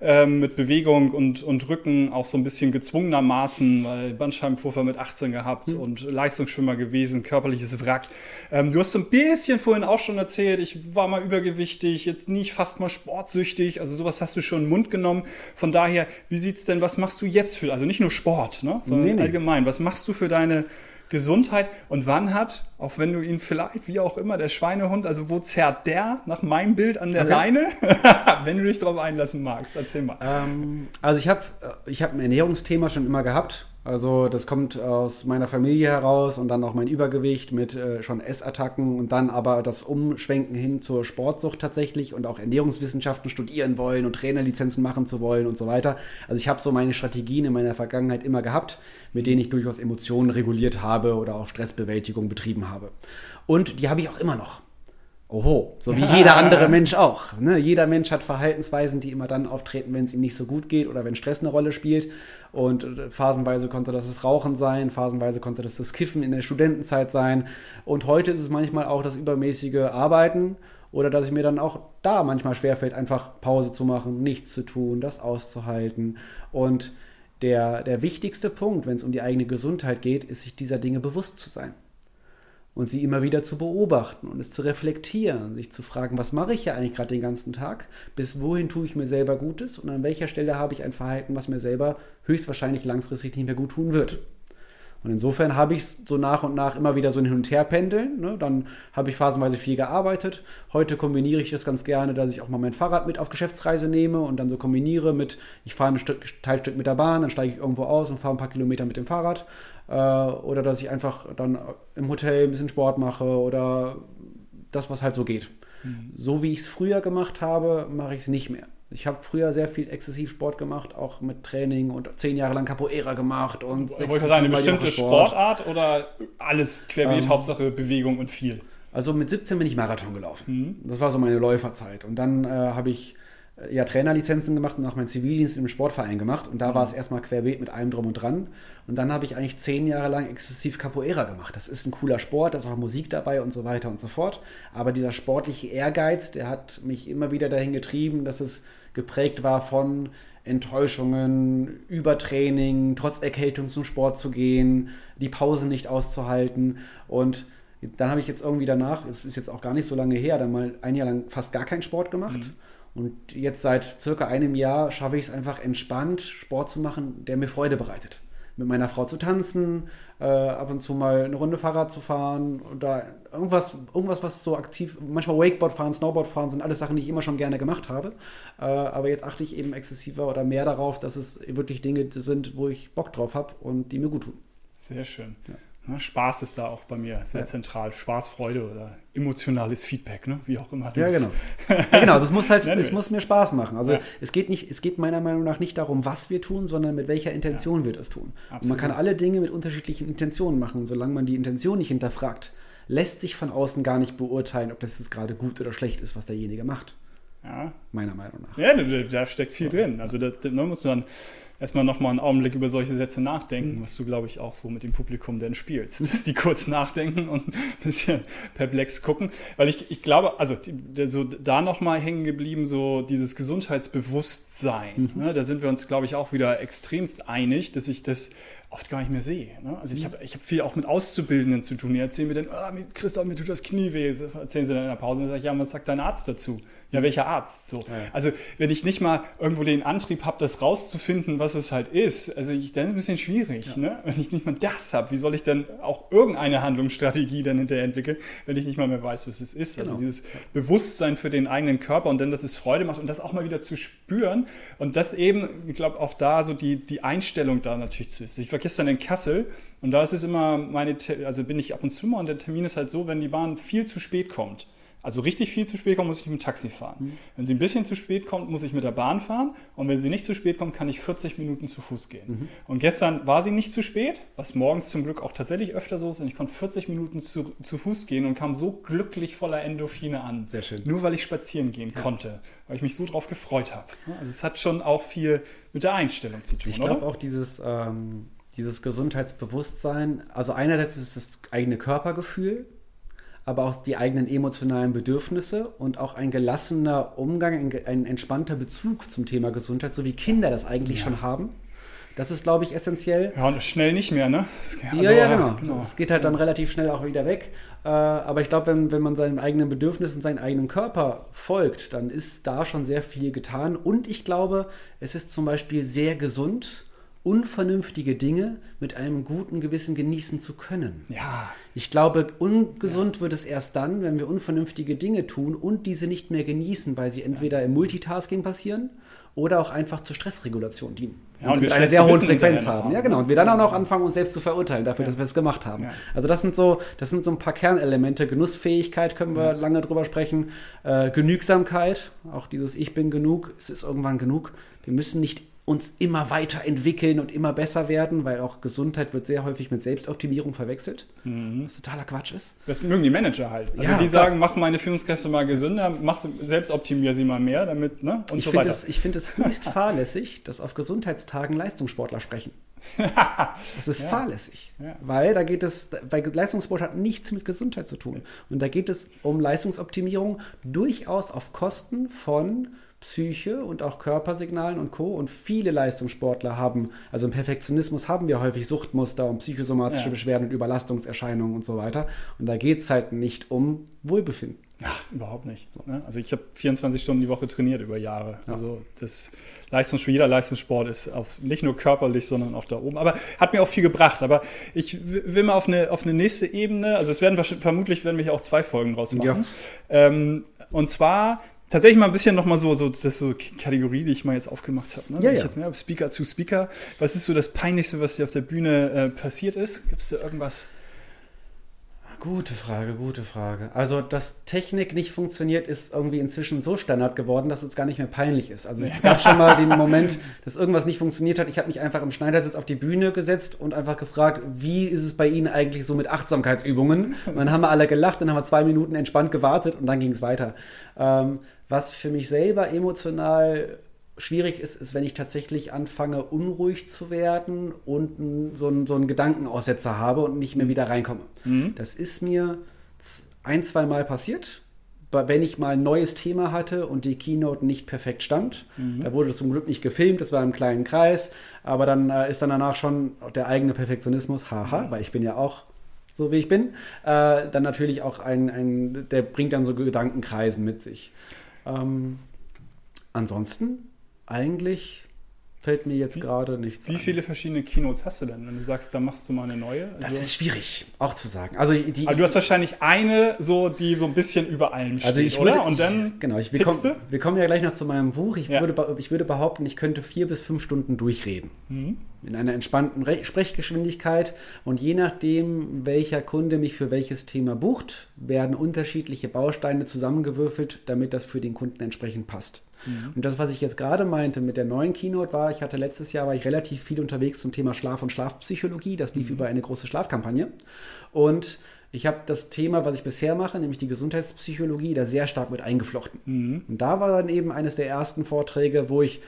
Ähm, mit Bewegung und, und Rücken auch so ein bisschen gezwungenermaßen, weil Bandscheibenvorfall mit 18 gehabt und Leistungsschwimmer gewesen, körperliches Wrack. Ähm, du hast so ein bisschen vorhin auch schon erzählt, ich war mal übergewichtig, jetzt nicht fast mal sportsüchtig. Also sowas hast du schon in den Mund genommen. Von daher, wie sieht's denn, was machst du jetzt für, also nicht nur Sport, ne, sondern Nee, nee. allgemein, was machst du für deine Gesundheit und wann hat, auch wenn du ihn vielleicht, wie auch immer, der Schweinehund, also wo zerrt der nach meinem Bild an der Okay. Leine, wenn du dich darauf einlassen magst, erzähl mal. Ähm, also ich habe ich hab ein Ernährungsthema schon immer gehabt. Also das kommt aus meiner Familie heraus und dann auch mein Übergewicht mit äh, schon Essattacken und dann aber das Umschwenken hin zur Sportsucht tatsächlich und auch Ernährungswissenschaften studieren wollen und Trainerlizenzen machen zu wollen und so weiter. Also ich habe so meine Strategien in meiner Vergangenheit immer gehabt, mit denen ich durchaus Emotionen reguliert habe oder auch Stressbewältigung betrieben habe. Und die habe ich auch immer noch. Oho, so wie jeder andere Mensch auch. Ne? Jeder Mensch hat Verhaltensweisen, die immer dann auftreten, wenn es ihm nicht so gut geht oder wenn Stress eine Rolle spielt. Und äh, phasenweise konnte das das Rauchen sein, phasenweise konnte das das Kiffen in der Studentenzeit sein. Und heute ist es manchmal auch das übermäßige Arbeiten oder dass ich mir dann auch da manchmal schwerfällt, einfach Pause zu machen, nichts zu tun, das auszuhalten. Und der, der wichtigste Punkt, wenn es um die eigene Gesundheit geht, ist, sich dieser Dinge bewusst zu sein und sie immer wieder zu beobachten und es zu reflektieren, sich zu fragen, was mache ich ja eigentlich gerade den ganzen Tag, bis wohin tue ich mir selber Gutes und an welcher Stelle habe ich ein Verhalten, was mir selber höchstwahrscheinlich langfristig nicht mehr gut tun wird. Und insofern habe ich so nach und nach immer wieder so ein Hin- und Herpendeln. Ne? Dann habe ich phasenweise viel gearbeitet. Heute kombiniere ich das ganz gerne, dass ich auch mal mein Fahrrad mit auf Geschäftsreise nehme und dann so kombiniere mit, ich fahre ein Stück, Teilstück mit der Bahn, dann steige ich irgendwo aus und fahre ein paar Kilometer mit dem Fahrrad. Äh, oder dass ich einfach dann im Hotel ein bisschen Sport mache oder das, was halt so geht. So wie ich es früher gemacht habe, mache ich es nicht mehr. Ich habe früher sehr viel exzessiv Sport gemacht, auch mit Training und zehn Jahre lang Capoeira gemacht und Wollte sechs ich bis mal sagen, eine bestimmte Sport. Sportart oder alles querbeet, Ähm, Hauptsache Bewegung und viel? Also mit 17 bin ich Marathon gelaufen. Mhm. Das war so meine Läuferzeit. Und dann äh, habe ich ja Trainerlizenzen gemacht und auch meinen Zivildienst im Sportverein gemacht. Und da Mhm. war es erstmal querbeet mit allem drum und dran. Und dann habe ich eigentlich zehn Jahre lang exzessiv Capoeira gemacht. Das ist ein cooler Sport, da ist auch Musik dabei und so weiter und so fort. Aber dieser sportliche Ehrgeiz, der hat mich immer wieder dahin getrieben, dass es geprägt war von Enttäuschungen, Übertraining, trotz Erkältung zum Sport zu gehen, die Pause nicht auszuhalten. Und dann habe ich jetzt irgendwie danach, es ist jetzt auch gar nicht so lange her, dann mal ein Jahr lang fast gar keinen Sport gemacht. Und jetzt seit circa einem Jahr schaffe ich es einfach entspannt, Sport zu machen, der mir Freude bereitet. mit meiner Frau zu tanzen, äh, ab und zu mal eine Runde Fahrrad zu fahren oder irgendwas, irgendwas, was so aktiv, manchmal Wakeboard fahren, Snowboard fahren, sind alles Sachen, die ich immer schon gerne gemacht habe. Äh, aber jetzt achte ich eben exzessiver oder mehr darauf, dass es wirklich Dinge sind, wo ich Bock drauf habe und die mir gut tun. Sehr schön. Ja. Ne, Spaß ist da auch bei mir sehr ja. zentral. Spaß, Freude oder emotionales Feedback, ne? wie auch immer. Ja, genau. ja, genau. Das muss halt, es muss mir Spaß machen. Also ja. es geht nicht, es geht meiner Meinung nach nicht darum, was wir tun, sondern mit welcher Intention wir das tun. Und man kann alle Dinge mit unterschiedlichen Intentionen machen. Solange man die Intention nicht hinterfragt, lässt sich von außen gar nicht beurteilen, ob das jetzt gerade gut oder schlecht ist, was derjenige macht. Ja. Meiner Meinung nach. Ja, da, da steckt viel drin. Also da, da muss man erstmal nochmal einen Augenblick über solche Sätze nachdenken, mhm. was du, glaube ich, auch so mit dem Publikum denn spielst. Dass die kurz nachdenken und ein bisschen perplex gucken. Weil ich, ich glaube, also so da nochmal hängen geblieben, so dieses Gesundheitsbewusstsein. Mhm. Ne, da sind wir uns, glaube ich, auch wieder extremst einig, dass ich das oft gar nicht mehr sehe. Ne? Also ich mhm. habe ich hab viel auch mit Auszubildenden zu tun. Die erzählen mir dann, oh, Christoph, mir tut das Knie weh. Erzählen sie dann in der Pause. Und dann sage ich, ja, was sagt dein Arzt dazu? Ja, welcher Arzt? So. Ja. Also wenn ich nicht mal irgendwo den Antrieb habe, das rauszufinden, was es halt ist, also ich, dann ist es ein bisschen schwierig. Ja. Ne? Wenn ich nicht mal das habe, wie soll ich dann auch irgendeine Handlungsstrategie dann hinterher entwickeln, wenn ich nicht mal mehr weiß, was es ist? Also genau. Also dieses Bewusstsein für den eigenen Körper und dann, dass es Freude macht und das auch mal wieder zu spüren und das eben, ich glaube, auch da so die, die Einstellung da natürlich zu ist. Ich war gestern in Kassel und da ist es immer meine, also bin ich ab und zu mal und der Termin ist halt so, wenn die Bahn viel zu spät kommt also richtig viel zu spät kommt, muss ich mit dem Taxi fahren. Mhm. Wenn sie ein bisschen zu spät kommt, muss ich mit der Bahn fahren. Und wenn sie nicht zu spät kommt, kann ich 40 Minuten zu Fuß gehen. Mhm. Und gestern war sie nicht zu spät, was morgens zum Glück auch tatsächlich öfter so ist. Und ich konnte 40 Minuten zu, zu Fuß gehen und kam so glücklich voller Endorphine an. Sehr schön. Nur weil ich spazieren gehen ja. konnte, weil ich mich so drauf gefreut habe. Also es hat schon auch viel mit der Einstellung zu tun. Ich glaube auch dieses, ähm, dieses Gesundheitsbewusstsein, also einerseits ist es das eigene Körpergefühl, aber auch die eigenen emotionalen Bedürfnisse und auch ein gelassener Umgang, ein, entspannter Bezug zum Thema Gesundheit, so wie Kinder das eigentlich ja. schon haben. Das ist, glaube ich, essentiell. Ja, und schnell nicht mehr, ne? Also, ja, ja, genau. genau. Es geht halt dann relativ schnell auch wieder weg. Äh, aber ich glaube, wenn, wenn man seinen eigenen Bedürfnissen, seinen eigenen Körper folgt, dann ist da schon sehr viel getan. Und ich glaube, es ist zum Beispiel sehr gesund, unvernünftige Dinge mit einem guten Gewissen genießen zu können. Ja. Ich glaube, ungesund ja. wird es erst dann, wenn wir unvernünftige Dinge tun und diese nicht mehr genießen, weil sie entweder im Multitasking passieren oder auch einfach zur Stressregulation dienen. Ja, und, und wir eine sehr hohe Frequenz haben. Ja, genau. Und wir dann auch noch anfangen, uns selbst zu verurteilen dafür, ja. dass wir es gemacht haben. Ja. Also das sind so, das sind so ein paar Kernelemente. Genussfähigkeit können wir lange drüber sprechen. Äh, Genügsamkeit, auch dieses Ich bin genug, es ist irgendwann genug. Wir müssen nicht uns immer weiter entwickeln und immer besser werden, weil auch Gesundheit wird sehr häufig mit Selbstoptimierung verwechselt, mhm. was totaler Quatsch ist. Das mögen die Manager halt. Also ja, die sagen, mach meine Führungskräfte mal gesünder, mach selbstoptimier sie mal mehr, damit, ne? Und ich so weiter. Es, ich finde es höchst fahrlässig, dass auf Gesundheitstagen Leistungssportler sprechen. das ist ja. fahrlässig, ja. weil da geht es, weil Leistungssport hat nichts mit Gesundheit zu tun. Und da geht es um Leistungsoptimierung durchaus auf Kosten von Psyche und auch Körpersignalen und Co. Und viele Leistungssportler haben, also im Perfektionismus haben wir häufig Suchtmuster und psychosomatische ja. Beschwerden und Überlastungserscheinungen und so weiter. Und da geht es halt nicht um Wohlbefinden. Ach, überhaupt nicht. Ne? Also ich habe 24 Stunden die Woche trainiert über Jahre. Ja. Also das Leistungs jeder Leistungssport ist auf, nicht nur körperlich, sondern auch da oben. Aber hat mir auch viel gebracht. Aber ich will mal auf eine, auf eine nächste Ebene, also es werden vermutlich werden wir hier auch zwei Folgen draus machen. Ja. Ähm, und zwar tatsächlich mal ein bisschen nochmal so, so, das ist so Kategorie, die ich mal jetzt aufgemacht habe. Ne? Ja, ja. Hatte, Speaker zu Speaker. Was ist so das Peinlichste, was dir auf der Bühne äh, passiert ist? Gibt es da irgendwas? Gute Frage, gute Frage. Also, dass Technik nicht funktioniert, ist irgendwie inzwischen so Standard geworden, dass es gar nicht mehr peinlich ist. Also, es gab schon mal den Moment, dass irgendwas nicht funktioniert hat. Ich habe mich einfach im Schneidersitz auf die Bühne gesetzt und einfach gefragt, wie ist es bei Ihnen eigentlich so mit Achtsamkeitsübungen? Und dann haben wir alle gelacht, dann haben wir zwei Minuten entspannt gewartet und dann ging es weiter. Ähm, was für mich selber emotional schwierig ist, ist, wenn ich tatsächlich anfange, unruhig zu werden und so, einen, so einen Gedankenaussetzer habe und nicht mehr mhm. wieder reinkomme. Mhm. Das ist mir ein, zwei Mal passiert, wenn ich mal ein neues Thema hatte und die Keynote nicht perfekt stand. Mhm. Da wurde zum Glück nicht gefilmt, das war im kleinen Kreis, aber dann äh, ist dann danach schon der eigene Perfektionismus, haha, mhm. weil ich bin ja auch so wie ich bin, äh, dann natürlich auch ein, ein, der bringt dann so Gedankenkreisen mit sich. Ähm, ansonsten eigentlich fällt mir jetzt gerade nichts Wie ein. viele verschiedene Keynotes hast du denn, wenn du sagst, da machst du mal eine neue? Das Also- ist schwierig, auch zu sagen. Also, die, aber du hast wahrscheinlich eine, so, die so ein bisschen über allem steht, also ich oder? würde, Und dann genau, ich, wir, kommen, wir kommen ja gleich noch zu meinem Buch. Ich, Ja. würde, ich würde behaupten, ich könnte vier bis fünf Stunden durchreden. Mhm. In einer entspannten Re Sprechgeschwindigkeit. Und je nachdem, welcher Kunde mich für welches Thema bucht, werden unterschiedliche Bausteine zusammengewürfelt, damit das für den Kunden entsprechend passt. Und das, was ich jetzt gerade meinte mit der neuen Keynote, war, ich hatte letztes Jahr war ich relativ viel unterwegs zum Thema Schlaf und Schlafpsychologie. Das lief über eine große Schlafkampagne. Und ich habe das Thema, was ich bisher mache, nämlich die Gesundheitspsychologie, da sehr stark mit eingeflochten. Und da war dann eben eines der ersten Vorträge, wo ich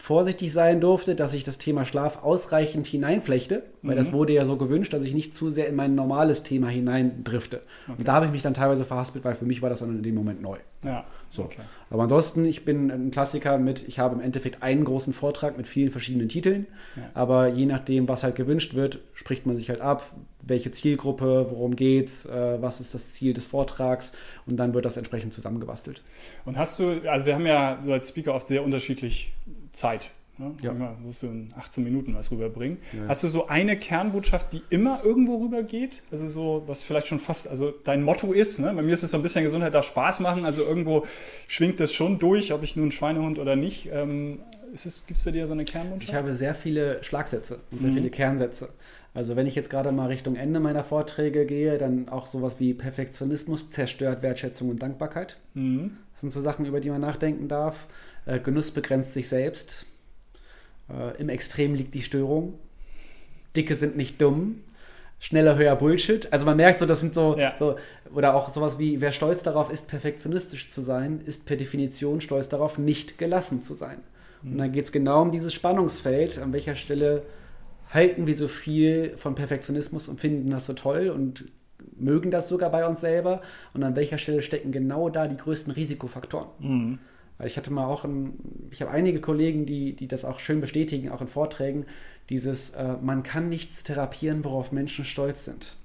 vorsichtig sein durfte, dass ich das Thema Schlaf ausreichend hineinflechte, weil das wurde ja so gewünscht, dass ich nicht zu sehr in mein normales Thema hineindrifte. Und da habe ich mich dann teilweise verhaspelt, weil für mich war das dann in dem Moment neu. Ja, So. okay. Aber ansonsten, ich bin ein Klassiker mit, ich habe im Endeffekt einen großen Vortrag mit vielen verschiedenen Titeln. Ja. Aber je nachdem, was halt gewünscht wird, spricht man sich halt ab, welche Zielgruppe, worum geht's, äh, was ist das Ziel des Vortrags und dann wird das entsprechend zusammengebastelt. Und hast du, also wir haben ja so als Speaker oft sehr unterschiedlich Zeit. Ne? Ja. Immer, Das ist so in 18 Minuten was rüberbringen. Ja. Hast du so eine Kernbotschaft, die immer irgendwo rübergeht? Also so, was vielleicht schon fast, also dein Motto ist, ne? bei mir ist es so ein bisschen Gesundheit darf Spaß machen, also irgendwo schwingt das schon durch, ob ich nun Schweinehund oder nicht. Ähm, Gibt es bei dir so eine Kernbotschaft? Ich habe sehr viele Schlagsätze und sehr Mhm. viele Kernsätze. Also wenn ich jetzt gerade mal Richtung Ende meiner Vorträge gehe, dann auch sowas wie Perfektionismus zerstört Wertschätzung und Dankbarkeit. Mhm. Das sind so Sachen, über die man nachdenken darf. Äh, Genuss begrenzt sich selbst. Äh, Im Extrem liegt die Störung. Dicke sind nicht dumm. Schneller, höher Bullshit. Also man merkt so, das sind so, Ja. so, oder auch sowas wie, wer stolz darauf ist, perfektionistisch zu sein, ist per Definition stolz darauf, nicht gelassen zu sein. Und dann geht es genau um dieses Spannungsfeld, an welcher Stelle halten wir so viel von Perfektionismus und finden das so toll und mögen das sogar bei uns selber und an welcher Stelle stecken genau da die größten Risikofaktoren. Mhm. Ich hatte mal auch, ein, ich habe einige Kollegen, die, die das auch schön bestätigen, auch in Vorträgen, dieses, äh, man kann nichts therapieren, worauf Menschen stolz sind.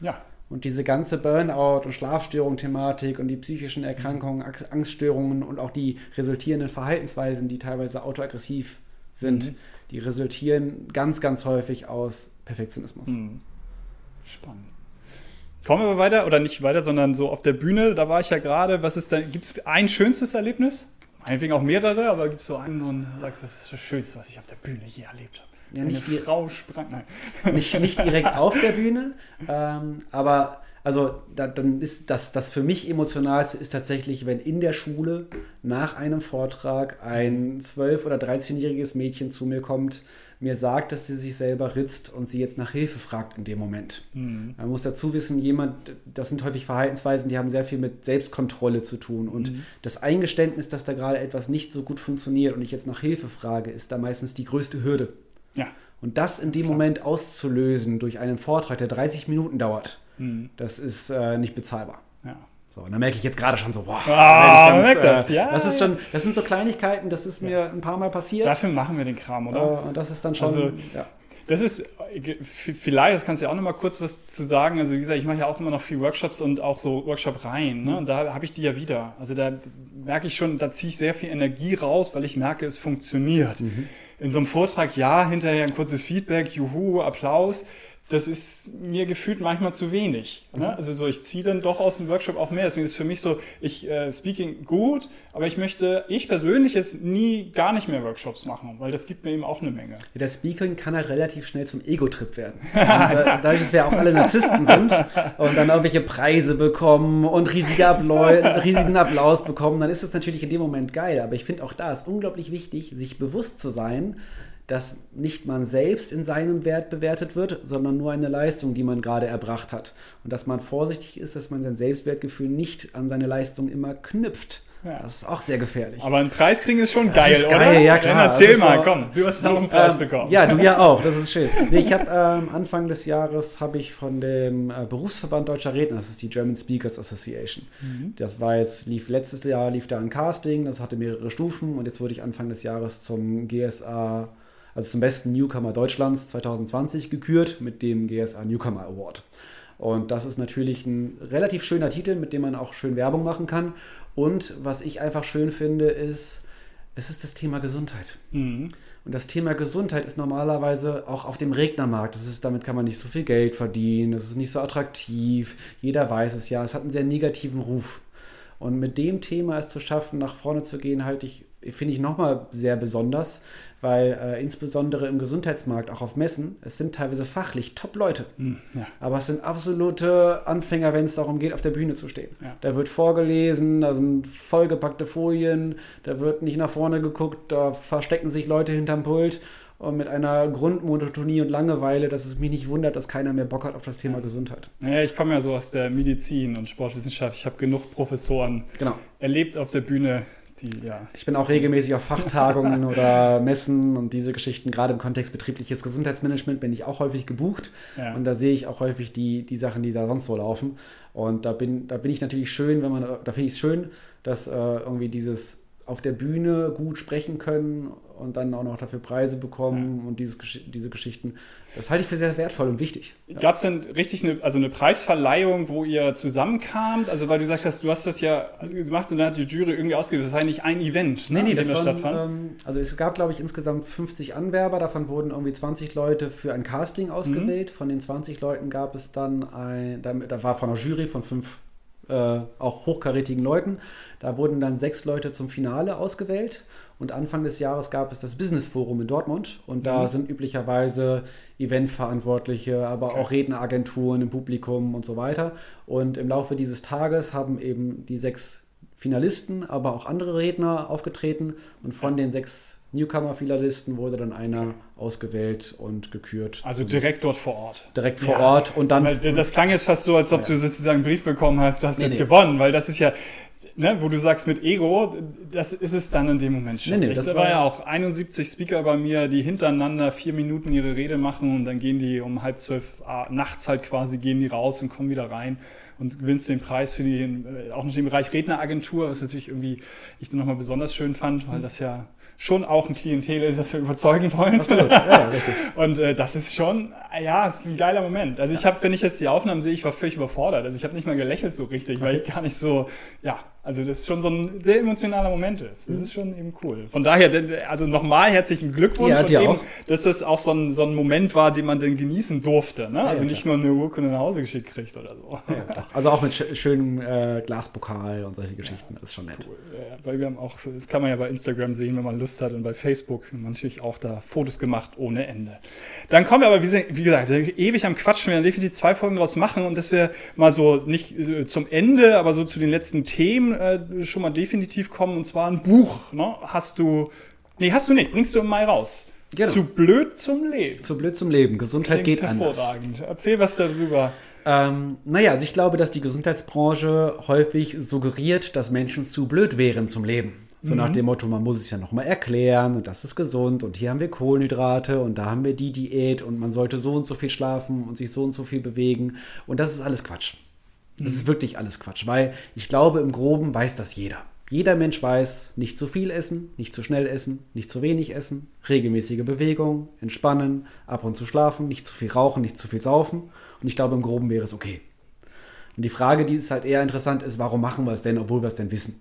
Ja. Und diese ganze Burnout- und Schlafstörung-Thematik und die psychischen Erkrankungen, Ang- Angststörungen und auch die resultierenden Verhaltensweisen, die teilweise autoaggressiv sind, Mhm. die resultieren ganz, ganz häufig aus Perfektionismus. Mhm. Spannend. Kommen wir weiter, oder nicht weiter, sondern so auf der Bühne, da war ich ja gerade. Was ist denn, gibt es ein schönstes Erlebnis? Meinetwegen auch mehrere, aber gibt es so einen, du sagst, das ist das Schönste, was ich auf der Bühne je erlebt habe? Ja, Eine nicht die- Frau sprang, nein. Nicht, nicht direkt auf der Bühne, ähm, aber also da, dann ist das, das für mich emotionalste ist tatsächlich, wenn in der Schule nach einem Vortrag ein 12- oder 13-jähriges Mädchen zu mir kommt, mir sagt, dass sie sich selber ritzt und sie jetzt nach Hilfe fragt in dem Moment. Mhm. Man muss dazu wissen, jemand, das sind häufig Verhaltensweisen, die haben sehr viel mit Selbstkontrolle zu tun. Und das Eingeständnis, dass da gerade etwas nicht so gut funktioniert und ich jetzt nach Hilfe frage, ist da meistens die größte Hürde. Ja. Und das in dem Moment auszulösen durch einen Vortrag, der 30 Minuten dauert, Mhm. das ist äh, nicht bezahlbar. ja. So, und da merke ich jetzt gerade schon so, boah, Ah, ich merkt das, äh, ja. das ist schon, das sind so Kleinigkeiten, das ist mir ein paar Mal passiert. Dafür machen wir den Kram, äh, oder? und das ist dann schon, Also, ja. Das ist äh, vielleicht, das kannst du ja auch noch mal kurz was zu sagen. Also wie gesagt, ich mache ja auch immer noch viel Workshops und auch so Workshop-Reihen. Ne? Und da habe ich die ja wieder. Also da merke ich schon, da ziehe ich sehr viel Energie raus, weil ich merke, es funktioniert. In so einem Vortrag, ja, hinterher ein kurzes Feedback, juhu, Applaus. Das ist mir gefühlt manchmal zu wenig. Ne? Also so, ich ziehe dann doch aus dem Workshop auch mehr. Deswegen ist es für mich so, ich äh, Speaking gut, aber ich möchte, ich persönlich jetzt nie gar nicht mehr Workshops machen, weil das gibt mir eben auch eine Menge. Der Speaking kann halt relativ schnell zum Ego-Trip werden. Und, äh, dadurch, dass wir auch alle Narzissten sind und dann irgendwelche Preise bekommen und riesige riesigen Applaus bekommen, dann ist es natürlich in dem Moment geil. Aber ich finde auch da ist unglaublich wichtig, sich bewusst zu sein, dass nicht man selbst in seinem Wert bewertet wird, sondern nur eine Leistung, die man gerade erbracht hat. Und dass man vorsichtig ist, dass man sein Selbstwertgefühl nicht an seine Leistung immer knüpft. Ja. Das ist auch sehr gefährlich. Aber einen Preis kriegen ist schon geil, ist oder? geil, ja, klar. Dann erzähl Das mal, so- komm, du hast auch einen Preis Ähm, bekommen. Ja, du ja auch, das ist schön. Nee, ich habe ähm, Anfang des Jahres habe ich von dem äh, Berufsverband Deutscher Redner, das ist die German Speakers Association. Mhm. Das war jetzt, lief letztes Jahr lief da ein Casting, das hatte mehrere Stufen und jetzt wurde ich Anfang des Jahres zum GSA, also zum besten Newcomer Deutschlands 2020 gekürt mit dem GSA Newcomer Award. Und das ist natürlich ein relativ schöner Titel, mit dem man auch schön Werbung machen kann. Und was ich einfach schön finde, ist, Es ist das Thema Gesundheit. Mhm. Und das Thema Gesundheit ist normalerweise auch auf dem Rednermarkt. Das ist, damit kann man nicht so viel Geld verdienen, das ist nicht so attraktiv. Jeder weiß es ja. Es hat einen sehr negativen Ruf. Und mit dem Thema es zu schaffen, nach vorne zu gehen, halte ich, finde ich nochmal sehr besonders, weil äh, insbesondere im Gesundheitsmarkt, auch auf Messen, es sind teilweise fachlich Top-Leute. Mm, ja. Aber es sind absolute Anfänger, wenn es darum geht, auf der Bühne zu stehen. Ja. Da wird vorgelesen, da sind vollgepackte Folien, da wird nicht nach vorne geguckt, da verstecken sich Leute hinterm Pult und mit einer Grundmonotonie und Langeweile, dass es mich nicht wundert, dass keiner mehr Bock hat auf das Thema Gesundheit. Ja, ich komme ja so aus der Medizin und Sportwissenschaft. Ich habe genug Professoren genau. erlebt auf der Bühne, die, ja. Ich bin auch regelmäßig auf Fachtagungen oder Messen und diese Geschichten, gerade im Kontext betriebliches Gesundheitsmanagement, bin ich auch häufig gebucht. Ja. Und da sehe ich auch häufig die, die Sachen, die da sonst so laufen. Und da bin, da bin ich natürlich schön, wenn man, da finde ich es schön, dass äh, irgendwie dieses auf der Bühne gut sprechen können und dann auch noch dafür Preise bekommen ja. und dieses, diese Geschichten. Das halte ich für sehr wertvoll und wichtig. Gab es denn richtig eine, also eine Preisverleihung, wo ihr zusammenkamt? Also weil du sagst, hast, du hast das ja gemacht und dann hat die Jury irgendwie ausgewählt. Das war ja nicht ein Event, nee, ne, nee, das, das stattfand. Ähm, also es gab, glaube ich, insgesamt 50 Anwerber. Davon wurden irgendwie 20 Leute für ein Casting ausgewählt. Mhm. Von den 20 Leuten gab es dann ein, da, da war von einer Jury von fünf äh, auch hochkarätigen Leuten. Da wurden dann sechs Leute zum Finale ausgewählt. Und Anfang des Jahres gab es das Business Forum in Dortmund. Und da mhm. sind üblicherweise Eventverantwortliche, aber okay. auch Redneragenturen im Publikum und so weiter. Und im Laufe dieses Tages haben eben die sechs Finalisten, aber auch andere Redner aufgetreten. Und von den sechs Newcomer-Finalisten wurde dann einer ausgewählt und gekürt. Also direkt dort vor Ort. Direkt vor ja. Ort und dann. Das klang jetzt fast so, als ob du sozusagen einen Brief bekommen hast, du hast nee, jetzt nee. gewonnen, weil das ist ja, ne, wo du sagst mit Ego, das ist es dann in dem Moment schon. Nee, nee, das war ja auch 71 Speaker bei mir, die hintereinander vier Minuten ihre Rede machen und dann gehen die um halb zwölf ah, nachts halt quasi, gehen die raus und kommen wieder rein und gewinnst den Preis für die, äh, auch noch im Bereich Redneragentur, was natürlich irgendwie ich dann nochmal besonders schön fand, weil das ja schon auch ein Klientel ist, das wir überzeugen wollen. Absolut. Ja, und äh, das ist schon, ja, es ist ein geiler Moment. Also ich habe, wenn ich jetzt die Aufnahmen sehe, ich war völlig überfordert. Also ich habe nicht mal gelächelt so richtig, okay. weil ich gar nicht so, ja, also das ist schon so ein sehr emotionaler Moment ist. Das mhm. ist schon eben cool. Von daher, also nochmal herzlichen Glückwunsch ja, und eben, dass das auch so ein, so ein Moment war, den man dann genießen durfte. Ne? Also ja, nicht nur eine Urkunde nach Hause geschickt kriegt oder so. Ja, also auch mit schönem äh, Glaspokal und solche Geschichten. Das ist schon nett. Cool. weil wir haben auch, das kann man ja bei Instagram sehen, wenn man Lust hat und bei Facebook haben wir natürlich auch da Fotos gemacht ohne Ende. Dann kommen wir aber, wie, wie gesagt, ewig am Quatschen. Wir werden definitiv zwei Folgen daraus machen und dass wir mal so nicht äh, zum Ende, aber so zu den letzten Themen äh, schon mal definitiv kommen, und zwar ein Buch. Ne? Hast du, nee, hast du nicht, bringst du im Mai raus. Genau. Zu blöd zum Leben. Zu blöd zum Leben. Gesundheit Klingt geht hervorragend. anders. Erzähl was darüber. Ähm, naja, also ich glaube, dass die Gesundheitsbranche häufig suggeriert, dass Menschen zu blöd wären zum Leben. So mhm. nach dem Motto, man muss es ja nochmal erklären und das ist gesund und hier haben wir Kohlenhydrate und da haben wir die Diät und man sollte so und so viel schlafen und sich so und so viel bewegen und das ist alles Quatsch. Das ist wirklich alles Quatsch, weil ich glaube, im Groben weiß das jeder. Jeder Mensch weiß, nicht zu viel essen, nicht zu schnell essen, nicht zu wenig essen, regelmäßige Bewegung, entspannen, ab und zu schlafen, nicht zu viel rauchen, nicht zu viel saufen. Und ich glaube, im Groben wäre es okay. Und die Frage, die ist halt eher interessant, ist, warum machen wir es denn, obwohl wir es denn wissen?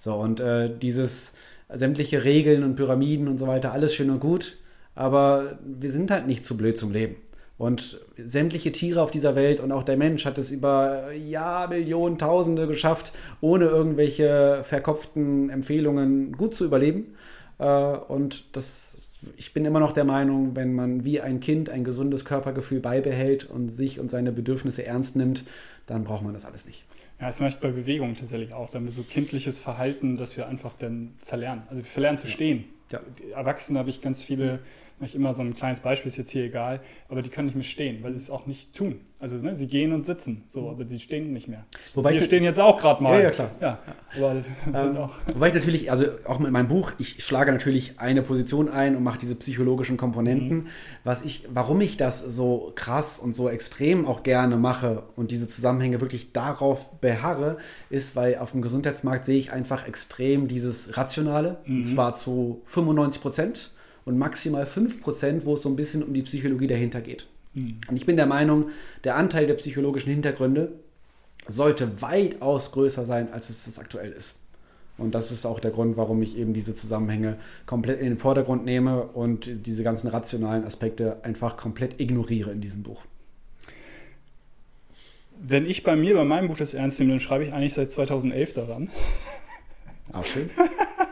So, und äh, dieses sämtliche Regeln und Pyramiden und so weiter, alles schön und gut, aber wir sind halt nicht zu blöd zum Leben. Und sämtliche Tiere auf dieser Welt und auch der Mensch hat es über ja, Millionen, Tausende geschafft, ohne irgendwelche verkopften Empfehlungen gut zu überleben. Äh, und das, ich bin immer noch der Meinung, wenn man wie ein Kind ein gesundes Körpergefühl beibehält und sich und seine Bedürfnisse ernst nimmt, dann braucht man das alles nicht. Ja, das mache ich bei Bewegung tatsächlich auch. Da haben wir so kindliches Verhalten, dass wir einfach dann verlernen. Also wir verlernen zu stehen. Ja. Erwachsene habe ich ganz viele ich immer so ein kleines Beispiel, ist jetzt hier egal, aber die können nicht mehr stehen, weil sie es auch nicht tun. Also ne, sie gehen und sitzen, so, aber sie stehen nicht mehr. Wobei wir stehen jetzt auch gerade mal. Ja, ja, klar. Ja, aber ähm, auch. Wobei ich natürlich, also auch mit meinem Buch, ich schlage natürlich eine Position ein und mache diese psychologischen Komponenten. Mhm. Was ich, warum ich das so krass und so extrem auch gerne mache und diese Zusammenhänge wirklich darauf beharre, ist, weil auf dem Gesundheitsmarkt sehe ich einfach extrem dieses Rationale, mhm. und zwar zu 95 Prozent und maximal 5%, wo es so ein bisschen um die Psychologie dahinter geht. Mhm. Und ich bin der Meinung, der Anteil der psychologischen Hintergründe sollte weitaus größer sein, als es das aktuell ist. Und das ist auch der Grund, warum ich eben diese Zusammenhänge komplett in den Vordergrund nehme und diese ganzen rationalen Aspekte einfach komplett ignoriere in diesem Buch. Wenn ich bei mir, bei meinem Buch das ernst nehme, dann schreibe ich eigentlich seit 2011 daran. Auch schön.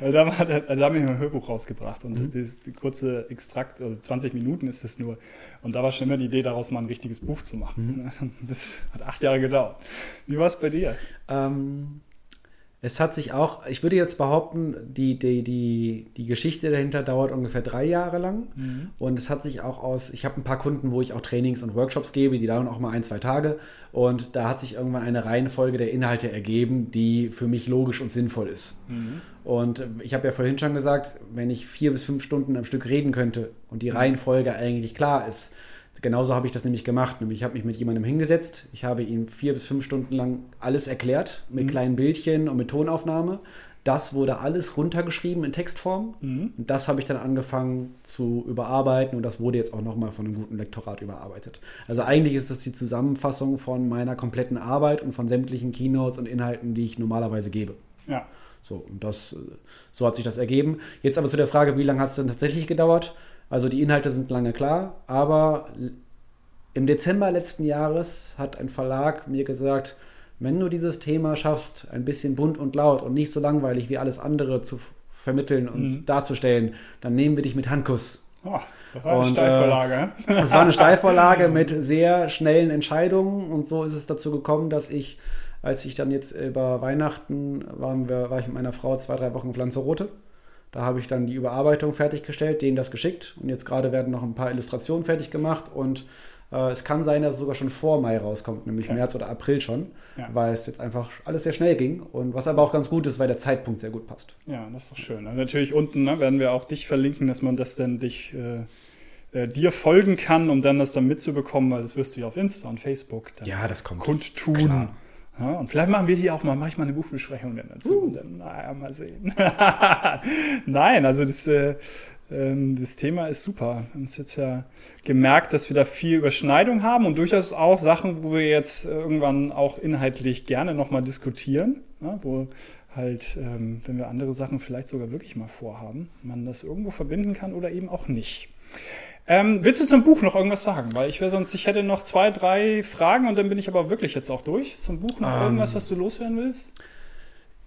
Weil da, war, da, da haben wir ein Hörbuch rausgebracht und mhm. das kurze Extrakt, also 20 Minuten ist es nur. Und da war schon immer die Idee, daraus mal ein richtiges Buch zu machen. Mhm. Das hat acht Jahre gedauert. Wie war es bei dir? Ähm, es hat sich auch, ich würde jetzt behaupten, die, die, die, die Geschichte dahinter dauert ungefähr drei Jahre lang. Mhm. Und es hat sich auch aus, ich habe ein paar Kunden, wo ich auch Trainings und Workshops gebe, die dauern auch mal ein, zwei Tage. Und da hat sich irgendwann eine Reihenfolge der Inhalte ergeben, die für mich logisch und sinnvoll ist. Mhm. Und ich habe ja vorhin schon gesagt, wenn ich vier bis fünf Stunden am Stück reden könnte und die. Reihenfolge eigentlich klar ist, Genauso habe ich das nämlich gemacht. Nämlich ich habe mich mit jemandem hingesetzt, ich habe ihm vier bis fünf Stunden lang alles erklärt, mit mhm. kleinen Bildchen und mit Tonaufnahme. Das wurde alles runtergeschrieben in Textform. Mhm. Und das habe ich dann angefangen zu überarbeiten und das wurde jetzt auch nochmal von einem guten Lektorat überarbeitet. Also eigentlich ist das die Zusammenfassung von meiner kompletten Arbeit und von sämtlichen Keynotes und Inhalten, die ich normalerweise gebe. Ja. So, und das, so hat sich das ergeben. Jetzt aber zu der Frage, wie lange hat es denn tatsächlich gedauert? Also die Inhalte sind lange klar, aber im Dezember letzten Jahres hat ein Verlag mir gesagt, wenn du dieses Thema schaffst, ein bisschen bunt und laut und nicht so langweilig wie alles andere zu vermitteln und mhm. darzustellen, dann nehmen wir dich mit Handkuss. Oh, das war eine und, Steilvorlage. Äh, das war eine Steilvorlage mit sehr schnellen Entscheidungen und so ist es dazu gekommen, dass ich, als ich dann jetzt über Weihnachten waren wir, war ich mit meiner Frau zwei, drei Wochen in Pflanzerote. Da habe ich dann die Überarbeitung fertiggestellt, denen das geschickt und jetzt gerade werden noch ein paar Illustrationen fertig gemacht und äh, es kann sein, dass es sogar schon vor Mai rauskommt, nämlich okay. März oder April schon, ja. weil es jetzt einfach alles sehr schnell ging und was aber auch ganz gut ist, weil der Zeitpunkt sehr gut passt. Ja, das ist doch schön. Also natürlich unten ne, werden wir auch dich verlinken, dass man das dann dich äh, äh, dir folgen kann, um dann das dann mitzubekommen, weil das wirst du ja auf Insta und Facebook dann ja, das kommt. kundtun. Klar. Ja, und vielleicht machen wir hier auch mal manchmal eine Buchbesprechung dazu. Uh. Und dann, naja, mal sehen. Nein, also das, äh, ähm, das Thema ist super. Wir haben es jetzt ja gemerkt, dass wir da viel Überschneidung haben und durchaus auch Sachen, wo wir jetzt irgendwann auch inhaltlich gerne nochmal diskutieren, ne, wo halt, ähm, wenn wir andere Sachen vielleicht sogar wirklich mal vorhaben, man das irgendwo verbinden kann oder eben auch nicht. Ähm, willst du zum Buch noch irgendwas sagen? Weil ich wäre sonst, ich hätte noch zwei, drei Fragen und dann bin ich aber wirklich jetzt auch durch. Zum Buch noch ähm, irgendwas, was du loswerden willst?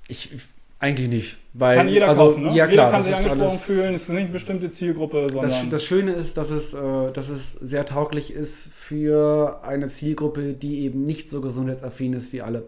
Ich eigentlich nicht. Weil, kann jeder also, kaufen, ne? Ja, klar, jeder kann sich angesprochen alles, fühlen, es ist nicht eine bestimmte Zielgruppe, sondern. Das, das Schöne ist, dass es, äh, dass es sehr tauglich ist für eine Zielgruppe, die eben nicht so gesundheitsaffin ist wie alle.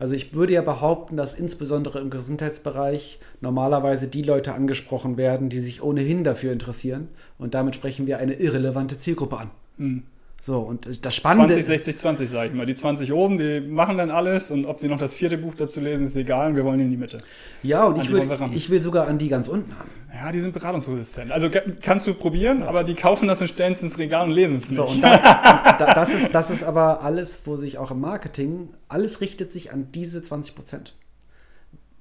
Also ich würde ja behaupten, dass insbesondere im Gesundheitsbereich normalerweise die Leute angesprochen werden, die sich ohnehin dafür interessieren. Und damit sprechen wir eine irrelevante Zielgruppe an. Mhm. So, und das Spannende. 20, 60, 20, sage ich mal. Die 20 oben, die machen dann alles und ob sie noch das vierte Buch dazu lesen, ist egal. Wir wollen in die Mitte. Ja, und ich will, ich will sogar an die ganz unten haben. Ja, die sind beratungsresistent. Also kannst du probieren, ja. aber die kaufen das und stellen es ins Regal und lesen es nicht. So, und da, da, das, ist, das ist aber alles, wo sich auch im Marketing, alles richtet sich an diese 20 Prozent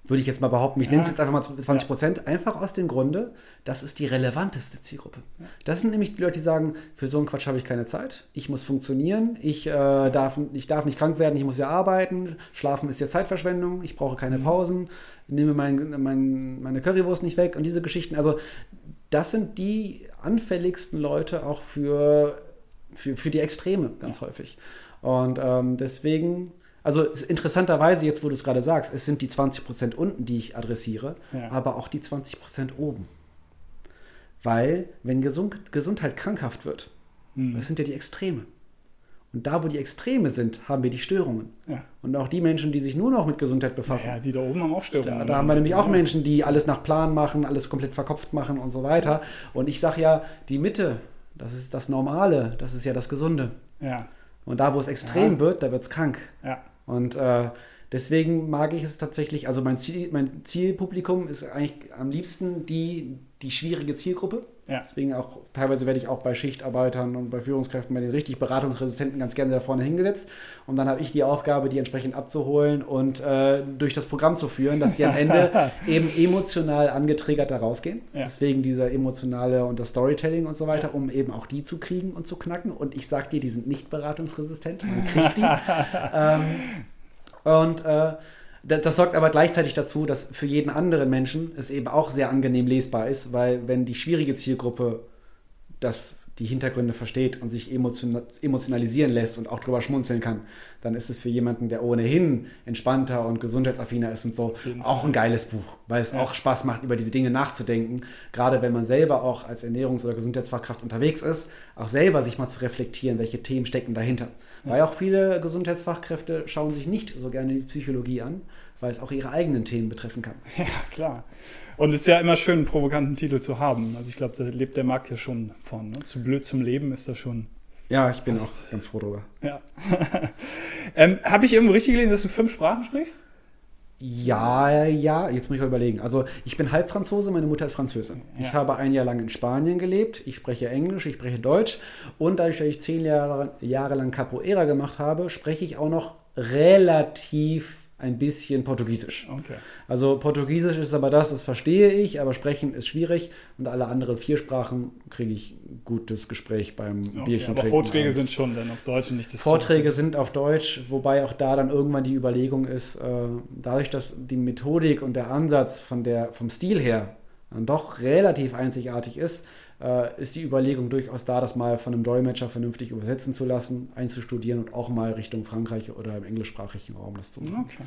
würde ich jetzt mal behaupten, ich ja. nenne es jetzt einfach mal 20 Prozent, ja. einfach aus dem Grunde, das ist die relevanteste Zielgruppe. Ja. Das sind nämlich die Leute, die sagen, für so einen Quatsch habe ich keine Zeit, ich muss funktionieren, ich, äh, darf, ich darf nicht krank werden, ich muss ja arbeiten, schlafen ist ja Zeitverschwendung, ich brauche keine mhm. Pausen, nehme mein, mein, meine Currywurst nicht weg und diese Geschichten. Also das sind die anfälligsten Leute auch für, für, für die Extreme ganz häufig. Und ähm, deswegen also interessanterweise, jetzt wo du es gerade sagst, es sind die 20% unten, die ich adressiere, ja. aber auch die 20% oben. Weil, wenn Gesund Gesundheit krankhaft wird, mhm. das sind ja die Extreme. Und da, wo die Extreme sind, haben wir die Störungen. Ja. Und auch die Menschen, die sich nur noch mit Gesundheit befassen. Ja, die da oben haben auch Störungen. Da, da haben wir nämlich auch Menschen, die alles nach Plan machen, alles komplett verkopft machen und so weiter. Und ich sage ja, die Mitte, das ist das Normale, das ist ja das Gesunde. Ja. Und da, wo es extrem ja. wird, da wird es krank. Ja. Und äh, deswegen mag ich es tatsächlich, also mein, Ziel, mein Zielpublikum ist eigentlich am liebsten die, die schwierige Zielgruppe. Ja. Deswegen auch, teilweise werde ich auch bei Schichtarbeitern und bei Führungskräften, bei den richtig Beratungsresistenten ganz gerne da vorne hingesetzt. Und dann habe ich die Aufgabe, die entsprechend abzuholen und äh, durch das Programm zu führen, dass die am Ende eben emotional angetriggert da rausgehen. Ja. Deswegen dieser emotionale und das Storytelling und so weiter, um eben auch die zu kriegen und zu knacken. Und ich sage dir, die sind nicht beratungsresistent, man kriegt die. ähm, und äh, das, das sorgt aber gleichzeitig dazu, dass für jeden anderen Menschen es eben auch sehr angenehm lesbar ist, weil wenn die schwierige Zielgruppe das die Hintergründe versteht und sich emotion emotionalisieren lässt und auch drüber schmunzeln kann, dann ist es für jemanden, der ohnehin entspannter und gesundheitsaffiner ist und so, auch ein geiles Buch, weil es ja. auch Spaß macht, über diese Dinge nachzudenken. Gerade wenn man selber auch als Ernährungs- oder Gesundheitsfachkraft unterwegs ist, auch selber sich mal zu reflektieren, welche Themen stecken dahinter. Ja. Weil auch viele Gesundheitsfachkräfte schauen sich nicht so gerne die Psychologie an, weil es auch ihre eigenen Themen betreffen kann. Ja, klar. Und es ist ja immer schön, einen provokanten Titel zu haben. Also ich glaube, da lebt der Markt ja schon von. Ne? Zu blöd zum Leben ist das schon. Ja, ich bin auch ganz froh drüber. Ja. ähm, Habe ich irgendwo richtig gelesen, dass du fünf Sprachen sprichst? Ja, ja, jetzt muss ich mal überlegen. Also ich bin halb Franzose, meine Mutter ist Französin. Ja. Ich habe ein Jahr lang in Spanien gelebt, ich spreche Englisch, ich spreche Deutsch und dadurch, dass ich zehn Jahre, Jahre lang Capoeira gemacht habe, spreche ich auch noch relativ ein bisschen Portugiesisch. Okay. Also Portugiesisch ist aber das, das verstehe ich, aber sprechen ist schwierig und alle anderen vier Sprachen kriege ich gutes Gespräch beim okay, Bierchen. Aber Vorträge abends. sind schon dann auf Deutsch und nicht das Vorträge sind auf Deutsch, wobei auch da dann irgendwann die Überlegung ist, äh, dadurch, dass die Methodik und der Ansatz von der, vom Stil her dann doch relativ einzigartig ist, äh, ist die Überlegung durchaus da, das mal von einem Dolmetscher vernünftig übersetzen zu lassen, einzustudieren und auch mal Richtung Frankreich oder im englischsprachigen Raum das zu machen. Okay.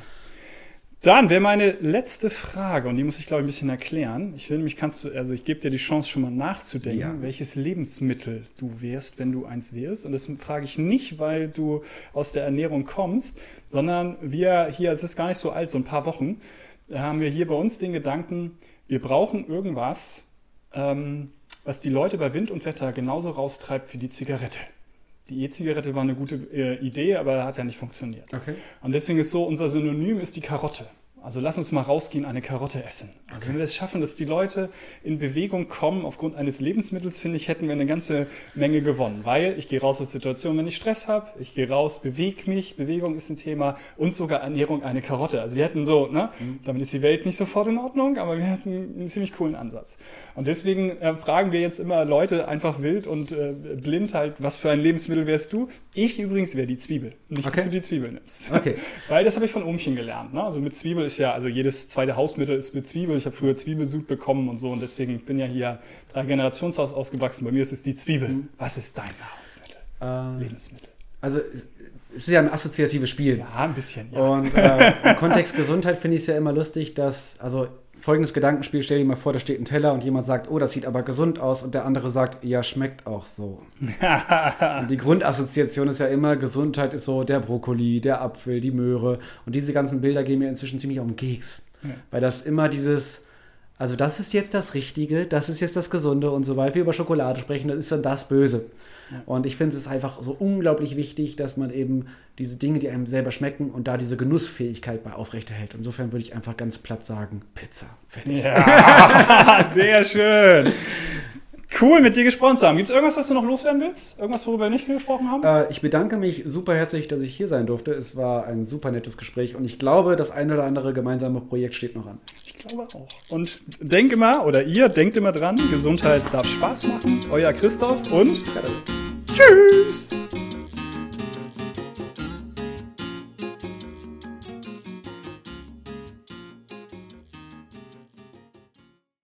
Dann wäre meine letzte Frage, und die muss ich, glaube ich, ein bisschen erklären. Ich will nämlich, kannst du, also ich gebe dir die Chance, schon mal nachzudenken, ja. welches Lebensmittel du wärst, wenn du eins wärst. Und das frage ich nicht, weil du aus der Ernährung kommst, sondern wir hier, es ist gar nicht so alt, so ein paar Wochen, da haben wir hier bei uns den Gedanken, wir brauchen irgendwas, ähm, was die Leute bei Wind und Wetter genauso raustreibt wie die Zigarette. Die E-Zigarette war eine gute äh, Idee, aber hat ja nicht funktioniert. Okay. Und deswegen ist so, unser Synonym ist die Karotte. Also lass uns mal rausgehen, eine Karotte essen. Also okay. wenn wir es schaffen, dass die Leute in Bewegung kommen aufgrund eines Lebensmittels, finde ich, hätten wir eine ganze Menge gewonnen. Weil ich gehe raus aus Situationen, wenn ich Stress habe, ich gehe raus, bewege mich, Bewegung ist ein Thema und sogar Ernährung eine Karotte. Also wir hätten so, ne, mhm. damit ist die Welt nicht sofort in Ordnung, aber wir hätten einen ziemlich coolen Ansatz. Und deswegen äh, fragen wir jetzt immer Leute einfach wild und äh, blind halt, was für ein Lebensmittel wärst du? Ich übrigens wäre die Zwiebel. Nicht, okay. dass du die Zwiebel nimmst. Okay. Weil das habe ich von Ohmchen gelernt. Ne? Also mit Zwiebel ist ist ja, also jedes zweite Hausmittel ist mit Zwiebel. Ich habe früher Zwiebelsud bekommen und so und deswegen bin ja hier drei Generationshaus ausgewachsen. Bei mir ist es die Zwiebel. Mhm. Was ist dein Hausmittel? Äh, Lebensmittel. Also es ist ja ein assoziatives Spiel. Ja, ein bisschen. Ja. Und äh, im Kontext Gesundheit finde ich es ja immer lustig, dass, also folgendes Gedankenspiel, stell dir mal vor, da steht ein Teller und jemand sagt, oh, das sieht aber gesund aus und der andere sagt, ja, schmeckt auch so. und die Grundassoziation ist ja immer, Gesundheit ist so der Brokkoli, der Apfel, die Möhre und diese ganzen Bilder gehen mir inzwischen ziemlich auf den Keks. Ja. Weil das immer dieses, also das ist jetzt das Richtige, das ist jetzt das Gesunde und sobald wir über Schokolade sprechen, das ist dann das Böse. Und ich finde es einfach so unglaublich wichtig, dass man eben diese Dinge, die einem selber schmecken und da diese Genussfähigkeit bei aufrechterhält. Insofern würde ich einfach ganz platt sagen, Pizza. Fertig. Ja, sehr schön. Cool, mit dir gesprochen zu haben. Gibt es irgendwas, was du noch loswerden willst? Irgendwas, worüber wir nicht gesprochen haben? Äh, ich bedanke mich super herzlich, dass ich hier sein durfte. Es war ein super nettes Gespräch und ich glaube, das ein oder andere gemeinsame Projekt steht noch an. Ich glaube auch. Und denk immer, oder ihr denkt immer dran, Gesundheit darf Spaß machen. Euer Christoph und Tschüss!